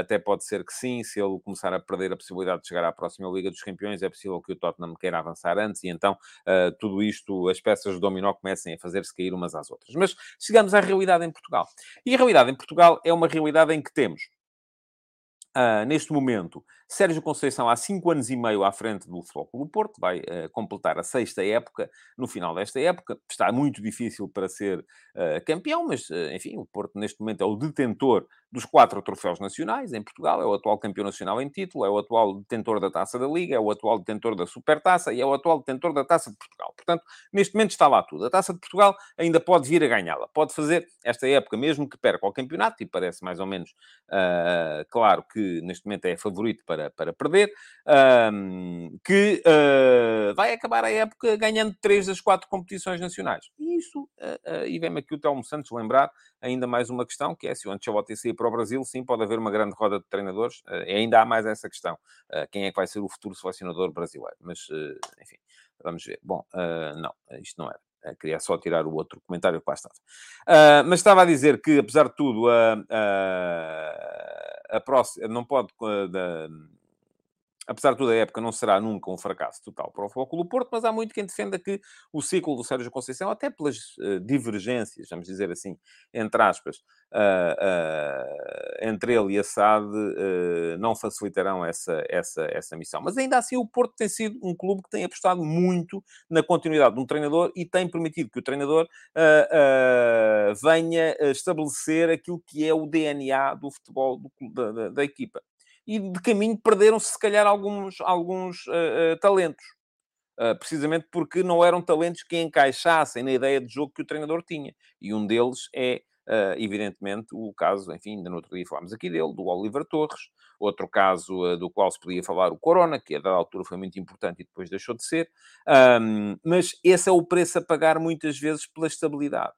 até pode ser que sim, se ele começar a perder a possibilidade de chegar à próxima Liga dos Campeões, é possível que o Tottenham queira avançar antes e então tudo isto, as peças do dominó comecem a fazer-se cair umas às outras. Mas chegamos à realidade em Portugal. E a realidade em Portugal é uma realidade em que temos Uh, neste momento, Sérgio Conceição, há cinco anos e meio à frente do Clube Porto, vai uh, completar a sexta época. No final desta época, está muito difícil para ser uh, campeão, mas, enfim, o Porto neste momento é o detentor dos quatro troféus nacionais em Portugal, é o atual campeão nacional em título, é o atual detentor da Taça da Liga, é o atual detentor da Supertaça e é o atual detentor da Taça de Portugal. Portanto, neste momento está lá tudo. A Taça de Portugal ainda pode vir a ganhá-la. Pode fazer esta época, mesmo que perca o campeonato, e parece mais ou menos uh, claro que neste momento é favorito para, para perder, uh, que uh, vai acabar a época ganhando três das quatro competições nacionais. E isso, e vem-me aqui o Telmo Santos lembrar ainda mais uma questão, que é se o Ancelotti sair para o Brasil, sim, pode haver uma grande roda de treinadores. Uh, ainda há mais essa questão. Uh, quem é que vai ser o futuro selecionador brasileiro? Mas, uh, enfim, vamos ver. Bom, não, isto não era. Queria só tirar o outro comentário que lá estava. mas estava a dizer que, apesar de tudo, a, a próxima, não pode apesar de toda a época, não será nunca um fracasso total para o Futebol do Porto, mas há muito quem defenda que o ciclo do Sérgio Conceição, até pelas uh, divergências, vamos dizer assim, entre aspas, uh, uh, entre ele e a SAD, não facilitarão essa, essa, essa missão. Mas ainda assim, o Porto tem sido um clube que tem apostado muito na continuidade de um treinador e tem permitido que o treinador venha estabelecer aquilo que é o DNA do futebol do, da, da, da equipa e de caminho perderam-se, se calhar, alguns, alguns uh, uh, talentos. Uh, precisamente porque não eram talentos que encaixassem na ideia de jogo que o treinador tinha. E um deles é, evidentemente, o caso, enfim, ainda no outro dia falámos aqui dele, do Oliver Torres. Outro caso do qual se podia falar, o Corona, que a dada altura foi muito importante e depois deixou de ser. Um, mas esse é o preço a pagar muitas vezes pela estabilidade.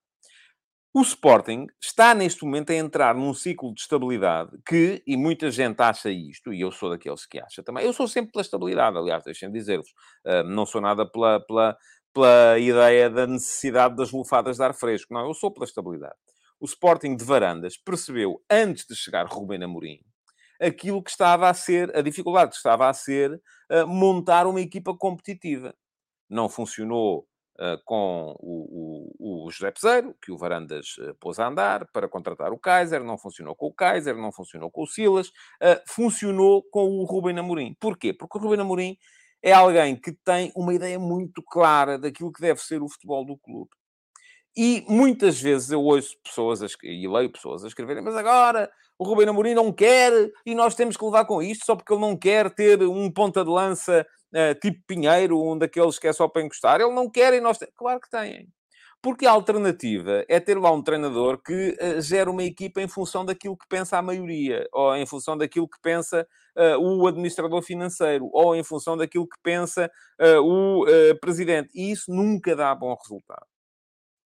O Sporting está neste momento a entrar num ciclo de estabilidade que, e muita gente acha isto, e eu sou daqueles que acha também, eu sou sempre pela estabilidade, aliás, deixem-me dizer-vos, uh, não sou nada pela, pela, pela ideia da necessidade das lufadas de ar fresco, não, eu sou pela estabilidade. O Sporting de Varandas percebeu, antes de chegar Rubem Amorim, aquilo que estava a ser, a dificuldade que estava a ser uh, montar uma equipa competitiva. Não funcionou com o, o, o, José Peseiro, que o Varandas uh, pôs a andar para contratar o Kaiser, não funcionou com o Kaiser, não funcionou com o Silas, uh, funcionou com o Rubem Amorim. Porquê? Porque o Rubem Amorim é alguém que tem uma ideia muito clara daquilo que deve ser o futebol do clube. E muitas vezes eu ouço pessoas, e leio pessoas a escreverem, mas agora o Rubem Amorim não quer e nós temos que levar com isto só porque ele não quer ter um ponta de lança uh, tipo Pinheiro, um daqueles que é só para encostar. Ele não quer e nós... Claro que têm. porque a alternativa é ter lá um treinador que uh, gera uma equipa em função daquilo que pensa a maioria, ou em função daquilo que pensa uh, o administrador financeiro, ou em função daquilo que pensa uh, o presidente. E isso nunca dá bom resultado.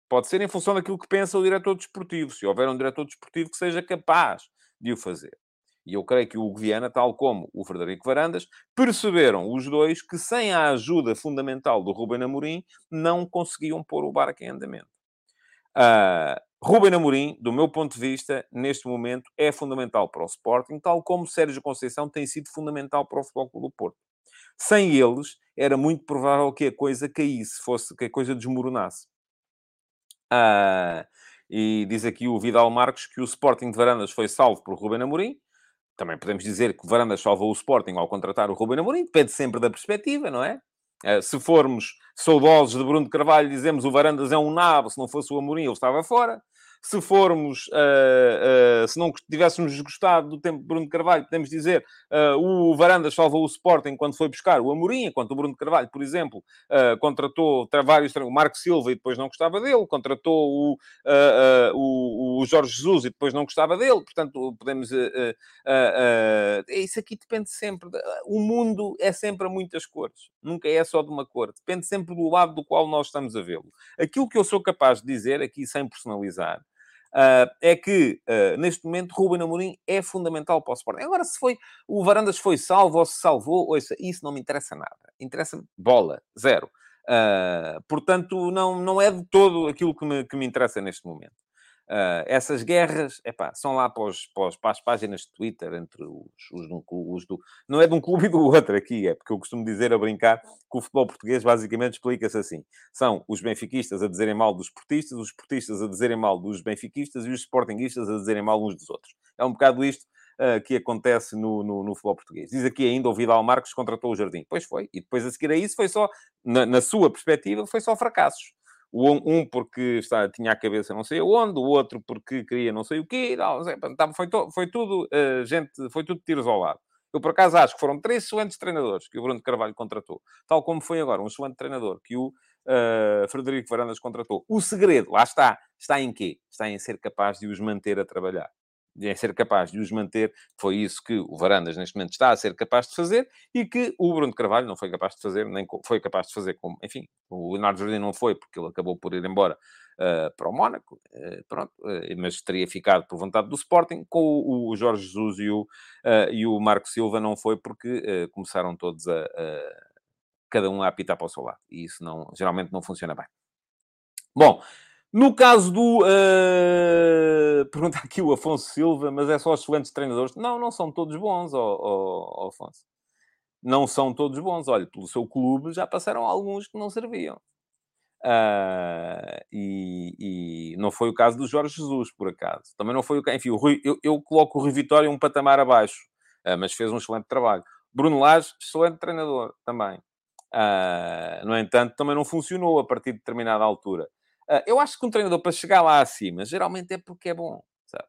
Pode ser em função daquilo que pensa o diretor desportivo, se houver um diretor desportivo que seja capaz de o fazer. E eu creio que o Hugo Viana, tal como o Frederico Varandas, perceberam os dois que sem a ajuda fundamental do Ruben Amorim não conseguiam pôr o barco em andamento. Uh, Ruben Amorim, do meu ponto de vista, neste momento, é fundamental para o Sporting, tal como Sérgio Conceição tem sido fundamental para o Futebol Clube do Porto. Sem eles, era muito provável que a coisa caísse, fosse que a coisa desmoronasse. Uh, e diz aqui o Vidal Marques que o Sporting de Varandas foi salvo por Ruben Amorim. Também podemos dizer que Varandas salvou o Sporting ao contratar o Ruben Amorim. Depende sempre da perspectiva, não é? Uh, se formos saudosos de Bruno de Carvalho, dizemos o Varandas é um nabo, se não fosse o Amorim ele estava fora se formos, uh, uh, se não tivéssemos gostado do tempo de Bruno Carvalho, podemos dizer uh, o Varandas salvou o Sporting quando foi buscar o Amorim, enquanto o Bruno Carvalho, por exemplo, contratou vários, o Marco Silva e depois não gostava dele, contratou o, o, o, Jorge Jesus e depois não gostava dele, portanto, podemos... isso aqui depende sempre... O mundo é sempre a muitas cores, nunca é só de uma cor, depende sempre do lado do qual nós estamos a vê-lo. Aquilo que eu sou capaz de dizer, aqui sem personalizar, é que, uh, neste momento, Ruben Amorim é fundamental para o Sporting. Agora, se foi o Varandas foi salvo ou se salvou, ouça, isso não me interessa nada. Interessa-me bola, zero. Uh, portanto, não, não é de todo aquilo que me, que me interessa neste momento. Uh, essas guerras, epá, são lá para, os, para, os, para, as páginas de Twitter entre os, os, os, do... Não é de um clube e do outro aqui, é porque eu costumo dizer a brincar que o futebol português basicamente explica-se assim. São os benfiquistas a dizerem mal dos esportistas, os esportistas a dizerem mal dos benfiquistas e os sportinguistas a dizerem mal uns dos outros. É um bocado isto uh, que acontece no, no, no, futebol português. Diz aqui ainda o Vidal Marques contratou o Jardim. Pois foi. E depois a seguir a isso foi só, na, na sua perspectiva, foi só fracassos. Um porque está, tinha a cabeça não sei onde, o outro porque queria não sei o quê. Não, foi, to, foi tudo, uh, gente, foi tudo tiros ao lado. Eu, por acaso, acho que foram três excelentes treinadores que o Bruno Carvalho contratou. Tal como foi agora um excelente treinador que o uh, Frederico Varandas contratou. O segredo, lá está, está em quê? Está em ser capaz de os manter a trabalhar em ser capaz de os manter, foi isso que o Varandas neste momento está a ser capaz de fazer e que o Bruno de Carvalho não foi capaz de fazer, nem foi capaz de fazer como, enfim, o Leonardo Jardim não foi porque ele acabou por ir embora uh, para o Mónaco, uh, pronto, uh, mas teria ficado por vontade do Sporting, com o, o Jorge Jesus e o, e o Marco Silva não foi porque começaram todos a, a, cada um a apitar para o seu lado e isso não, geralmente não funciona bem. Bom, no caso do. Uh, pergunta aqui o Afonso Silva, mas é só excelentes treinadores. Não, não são todos bons, oh, oh, oh, Afonso. Não são todos bons. Olha, pelo seu clube já passaram alguns que não serviam. Uh, e, e, não foi o caso do Jorge Jesus, por acaso. Também não foi o caso. Enfim, o Rui, eu, eu, coloco o Rui Vitória um patamar abaixo, uh, mas fez um excelente trabalho. Bruno Lage, excelente treinador também. Uh, no entanto, também não funcionou a partir de determinada altura. Ah, eu acho que um treinador para chegar lá acima, geralmente é porque é bom, sabe?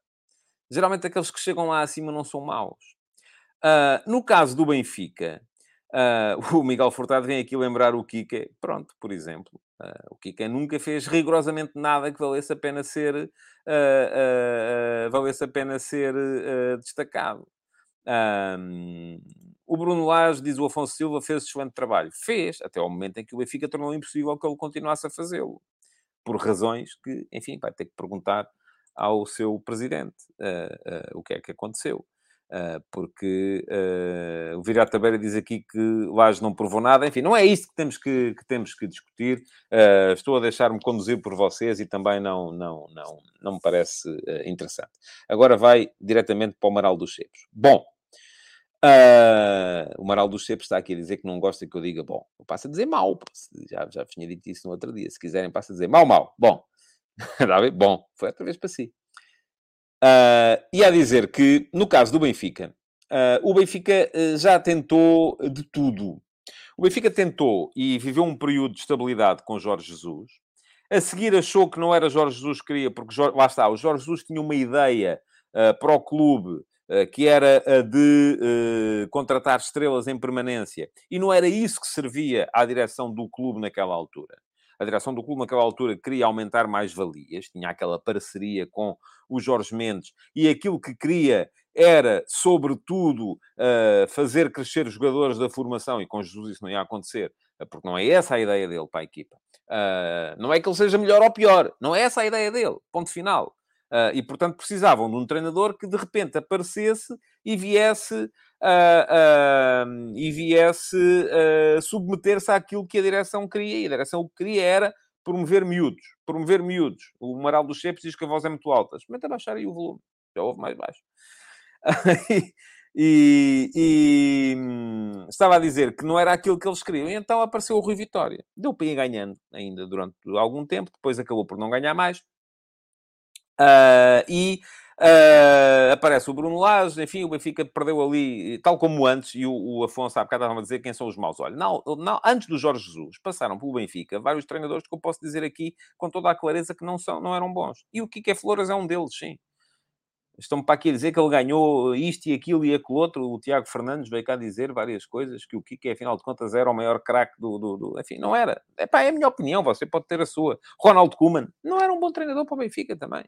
Geralmente aqueles que chegam lá acima não são maus. Uh, no caso do Benfica, uh, o Miguel Furtado vem aqui lembrar o Kika. Pronto, por exemplo. O Kika nunca fez rigorosamente nada que valesse a pena ser, valesse a pena ser destacado. o Bruno Lage, diz o Afonso Silva, fez excelente trabalho. Fez, até ao momento em que o Benfica tornou impossível que ele continuasse a fazê-lo por razões que, enfim, vai ter que perguntar ao seu presidente uh, uh, o que é que aconteceu. Uh, porque o Virato Beira diz aqui que Laje não provou nada. Enfim, não é isto que temos que, que temos que discutir. Estou a deixar-me conduzir por vocês e também não, não, não, não me parece interessante. Agora vai diretamente para o Maral dos Cepos. Bom, Uh, o Maral dos Cepos está aqui a dizer que não gosta que eu diga bom. Eu passo a dizer mal. Já, já tinha dito isso no outro dia. Se quiserem, passo a dizer mal, mal. Bom. bom. Foi outra vez para si. Uh, e a dizer que, no caso do Benfica, uh, o Benfica já tentou de tudo. O Benfica tentou e viveu um período de estabilidade com Jorge Jesus. A seguir achou que não era Jorge Jesus que queria, porque lá está, o Jorge Jesus tinha uma ideia para o clube que era a de uh, contratar estrelas em permanência. E não era isso que servia à direção do clube naquela altura. A direção do clube, naquela altura, queria aumentar mais valias, tinha aquela parceria com o Jorge Mendes, e aquilo que queria era, sobretudo, uh, fazer crescer os jogadores da formação, e com Jesus isso não ia acontecer, porque não é essa a ideia dele para a equipa. Não é que ele seja melhor ou pior, não é essa a ideia dele, ponto final. Uh, e, portanto, precisavam de um treinador que, de repente, aparecesse e viesse, e viesse submeter-se àquilo que a direção queria. E a direção o que queria era promover miúdos. Promover miúdos. O Maral dos Chepes diz que a voz é muito alta. Experimenta baixar aí o volume. Já houve mais baixo. e, e estava a dizer que não era aquilo que eles queriam. E então apareceu o Rui Vitória. Deu para ir ganhando ainda durante algum tempo. Depois acabou por não ganhar mais. Uh, e uh, aparece o Bruno Lage, enfim, o Benfica perdeu ali, tal como antes, e o, o Afonso há bocado estava a dizer quem são os maus. Olha, não, não, antes do Jorge Jesus, passaram pelo Benfica vários treinadores que eu posso dizer aqui com toda a clareza que não, são, não eram bons. E o Kike Flores é um deles, sim. Estão para aqui a dizer que ele ganhou isto e aquilo e aquilo outro. O Tiago Fernandes veio cá dizer várias coisas, que o Kike, afinal de contas, era o maior craque do, do, do, Enfim, não era. Epá, é a minha opinião, você pode ter a sua. Ronald Koeman não era um bom treinador para o Benfica também.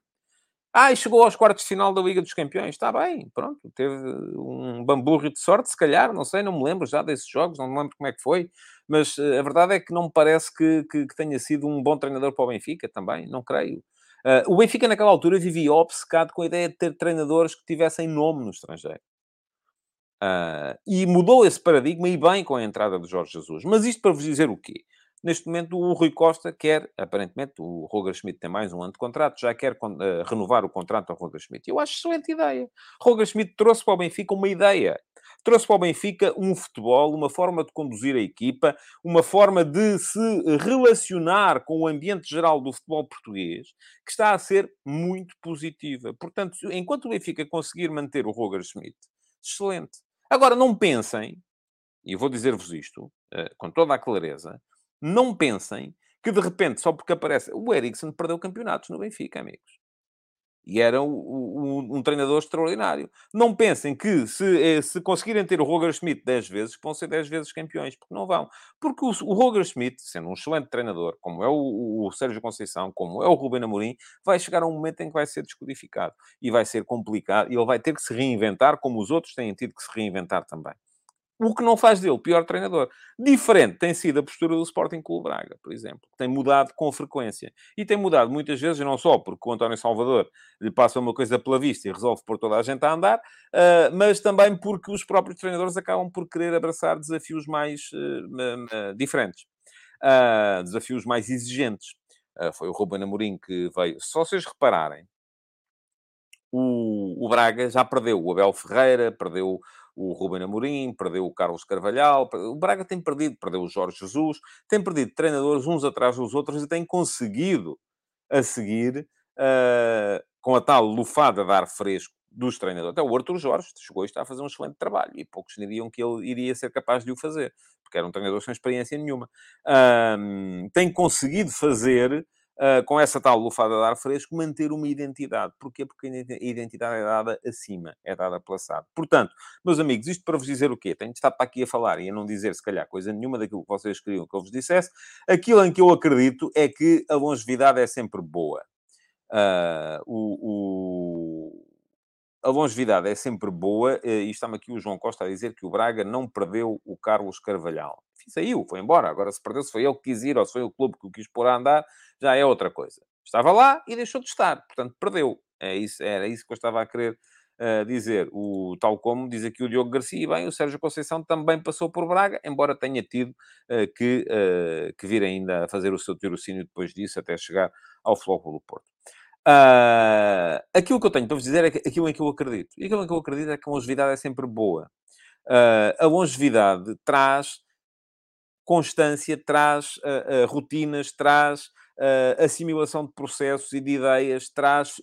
Ah, e chegou aos quartos de final da Liga dos Campeões. Está bem, pronto. Teve um bamburro de sorte, se calhar, não sei, não me lembro já desses jogos, não me lembro como é que foi. Mas uh, a verdade é que não me parece que, que, que, tenha sido um bom treinador para o Benfica também, não creio. Uh, o Benfica, naquela altura, vivia obcecado com a ideia de ter treinadores que tivessem nome no estrangeiro. Uh, e mudou esse paradigma e bem com a entrada de Jorge Jesus. Mas isto para vos dizer o quê? Neste momento, o Rui Costa quer, aparentemente, o Roger Schmidt tem mais um ano de contrato, já quer uh, renovar o contrato ao Roger Schmidt. Eu acho excelente ideia. Roger Schmidt trouxe para o Benfica uma ideia. Trouxe para o Benfica um futebol, uma forma de conduzir a equipa, uma forma de se relacionar com o ambiente geral do futebol português, que está a ser muito positiva. Portanto, enquanto o Benfica conseguir manter o Roger Schmidt, excelente. Agora, não pensem, e vou dizer-vos isto uh, com toda a clareza, não pensem que de repente, só porque aparece. O Eriksen perdeu campeonatos no Benfica, amigos. E era um, um, um treinador extraordinário. Não pensem que se, eh, se conseguirem ter o Roger Schmidt 10 vezes, vão ser 10 vezes campeões, porque não vão. Porque o, o Roger Schmidt, sendo um excelente treinador, como é o, o Sérgio Conceição, como é o Ruben Amorim, vai chegar a um momento em que vai ser descodificado. E vai ser complicado. E ele vai ter que se reinventar, como os outros têm tido que se reinventar também. O que não faz dele pior treinador. Diferente tem sido a postura do Sporting Clube Braga, por exemplo. Tem mudado com frequência. E tem mudado muitas vezes, não só porque o António Salvador lhe passa uma coisa pela vista e resolve pôr toda a gente a andar, uh, mas também porque os próprios treinadores acabam por querer abraçar desafios mais uh, diferentes. desafios mais exigentes. foi o Ruben Amorim que veio. Se vocês repararem, o, o Braga já perdeu o Abel Ferreira, perdeu o Ruben Amorim, perdeu o Carlos Carvalhal, o Braga tem perdido, perdeu o Jorge Jesus, tem perdido treinadores uns atrás dos outros e tem conseguido, a seguir, uh, com a tal lufada de ar fresco dos treinadores. Até o Arthur Jorge chegou e está a fazer um excelente trabalho e poucos diriam que ele iria ser capaz de o fazer, porque era um treinador sem experiência nenhuma. Tem conseguido fazer uh, com essa tal lufada de ar fresco, manter uma identidade. Porquê? Porque a identidade é dada acima, é dada pela SAD. Portanto, meus amigos, isto para vos dizer o quê? Tenho de estar para aqui a falar e a não dizer, se calhar, coisa nenhuma daquilo que vocês queriam que eu vos dissesse. Aquilo em que eu acredito é que a longevidade é sempre boa. Uh, o, o, a longevidade é sempre boa, e está-me aqui o João Costa a dizer que o Braga não perdeu o Carlos Carvalhal. Saiu, foi embora. Agora, se perdeu, se foi ele que quis ir ou se foi o clube que o quis pôr a andar, já é outra coisa. Estava lá e deixou de estar, portanto, perdeu. É isso, era isso que eu estava a querer uh, dizer. O, tal como diz aqui o Diogo Garcia, e bem, o Sérgio Conceição também passou por Braga, embora tenha tido uh, que, uh, que vir ainda a fazer o seu tirocínio depois disso, até chegar ao Flóculo do Porto. Uh, aquilo que eu tenho para vos dizer é aquilo em que eu acredito. E aquilo em que eu acredito é que a longevidade é sempre boa. Uh, a longevidade traz constância, traz uh, rotinas, traz assimilação de processos e de ideias, traz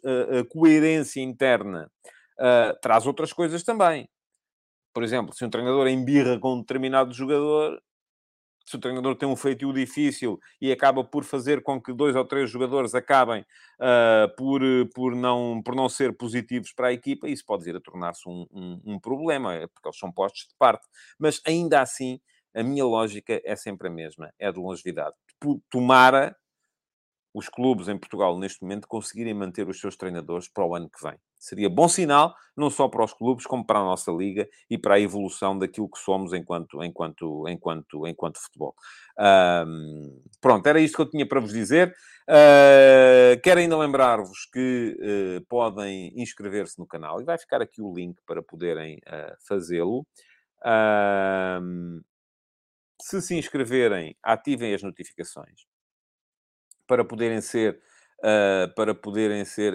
coerência interna, traz outras coisas também. Por exemplo, se um treinador embirra com um determinado jogador, se o treinador tem um feitio difícil e acaba por fazer com que dois ou três jogadores acabem uh, por, por, não, por não ser positivos para a equipa, isso pode vir a tornar-se um, um, um, problema, é porque eles são postos de parte. Mas ainda assim, a minha lógica é sempre a mesma, é de longevidade. tomara os clubes em Portugal, neste momento, conseguirem manter os seus treinadores para o ano que vem. Seria bom sinal, não só para os clubes, como para a nossa liga e para a evolução daquilo que somos enquanto, enquanto, enquanto, enquanto futebol. Um, pronto, era isto que eu tinha para vos dizer. Uh, quero ainda lembrar-vos que uh, podem inscrever-se no canal e vai ficar aqui o link para poderem uh, fazê-lo. se se inscreverem, ativem as notificações para poderem ser uh, para poderem ser.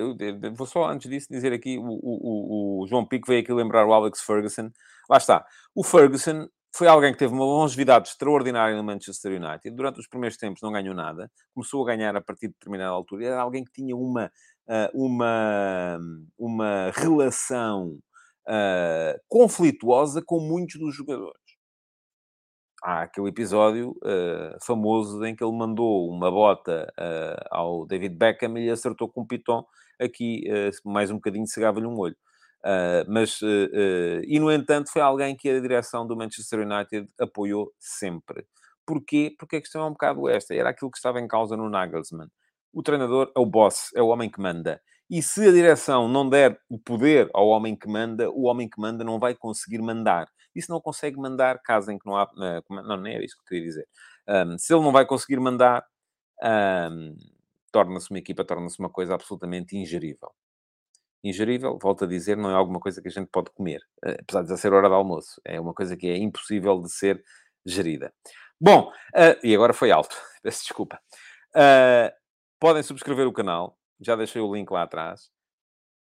Vou só antes disso dizer aqui: o, o, o, João Pico veio aqui lembrar o Alex Ferguson. Lá está. O Ferguson foi alguém que teve uma longevidade extraordinária no Manchester United. Durante os primeiros tempos não ganhou nada. Começou a ganhar a partir de determinada altura. Era alguém que tinha uma, ah, uma, uma relação uh, conflituosa com muitos dos jogadores há aquele episódio uh, famoso em que ele mandou uma bota uh, ao David Beckham e acertou com um piton aqui, uh, mais um bocadinho, cegava-lhe um olho. mas, e no entanto, foi alguém que a direção do Manchester United apoiou sempre. Porquê? Porque a questão é um bocado esta. Era aquilo que estava em causa no Nagelsmann. O treinador é o boss, é o homem que manda. E se a direção não der o poder ao homem que manda, o homem que manda não vai conseguir mandar. E se não consegue mandar, caso em que não há. Eh, não, nem era isso que eu queria dizer. Um, se ele não vai conseguir mandar, um, torna-se uma equipa, torna-se uma coisa absolutamente ingerível. Ingerível, volto a dizer, não é alguma coisa que a gente pode comer, uh, apesar de já ser hora de almoço. É uma coisa que é impossível de ser gerida. Bom, uh, e agora foi alto, peço desculpa. Uh, podem subscrever o canal, já deixei o link lá atrás.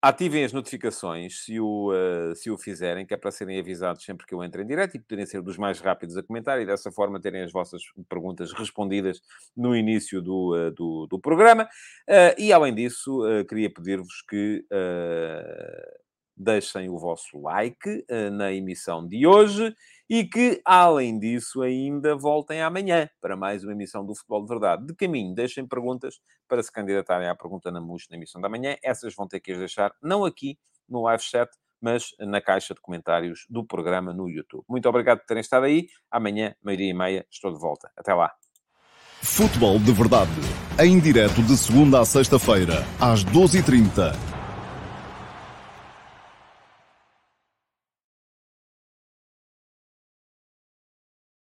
Ativem as notificações se o, uh, se o fizerem, que é para serem avisados sempre que eu entre em direto e poderem ser dos mais rápidos a comentar e dessa forma terem as vossas perguntas respondidas no início do, uh, do, do, programa. Uh, e além disso, queria pedir-vos que deixem o vosso like na emissão de hoje e que, além disso, ainda voltem amanhã para mais uma emissão do Futebol de Verdade. De caminho, deixem perguntas para se candidatarem à pergunta na MUS na emissão da manhã. Essas vão ter que as deixar, não aqui no live chat, mas na caixa de comentários do programa no YouTube. Muito obrigado por terem estado aí. Amanhã, meio-dia e meia, estou de volta. Até lá. Futebol de Verdade, em direto de segunda a sexta-feira, às 12h30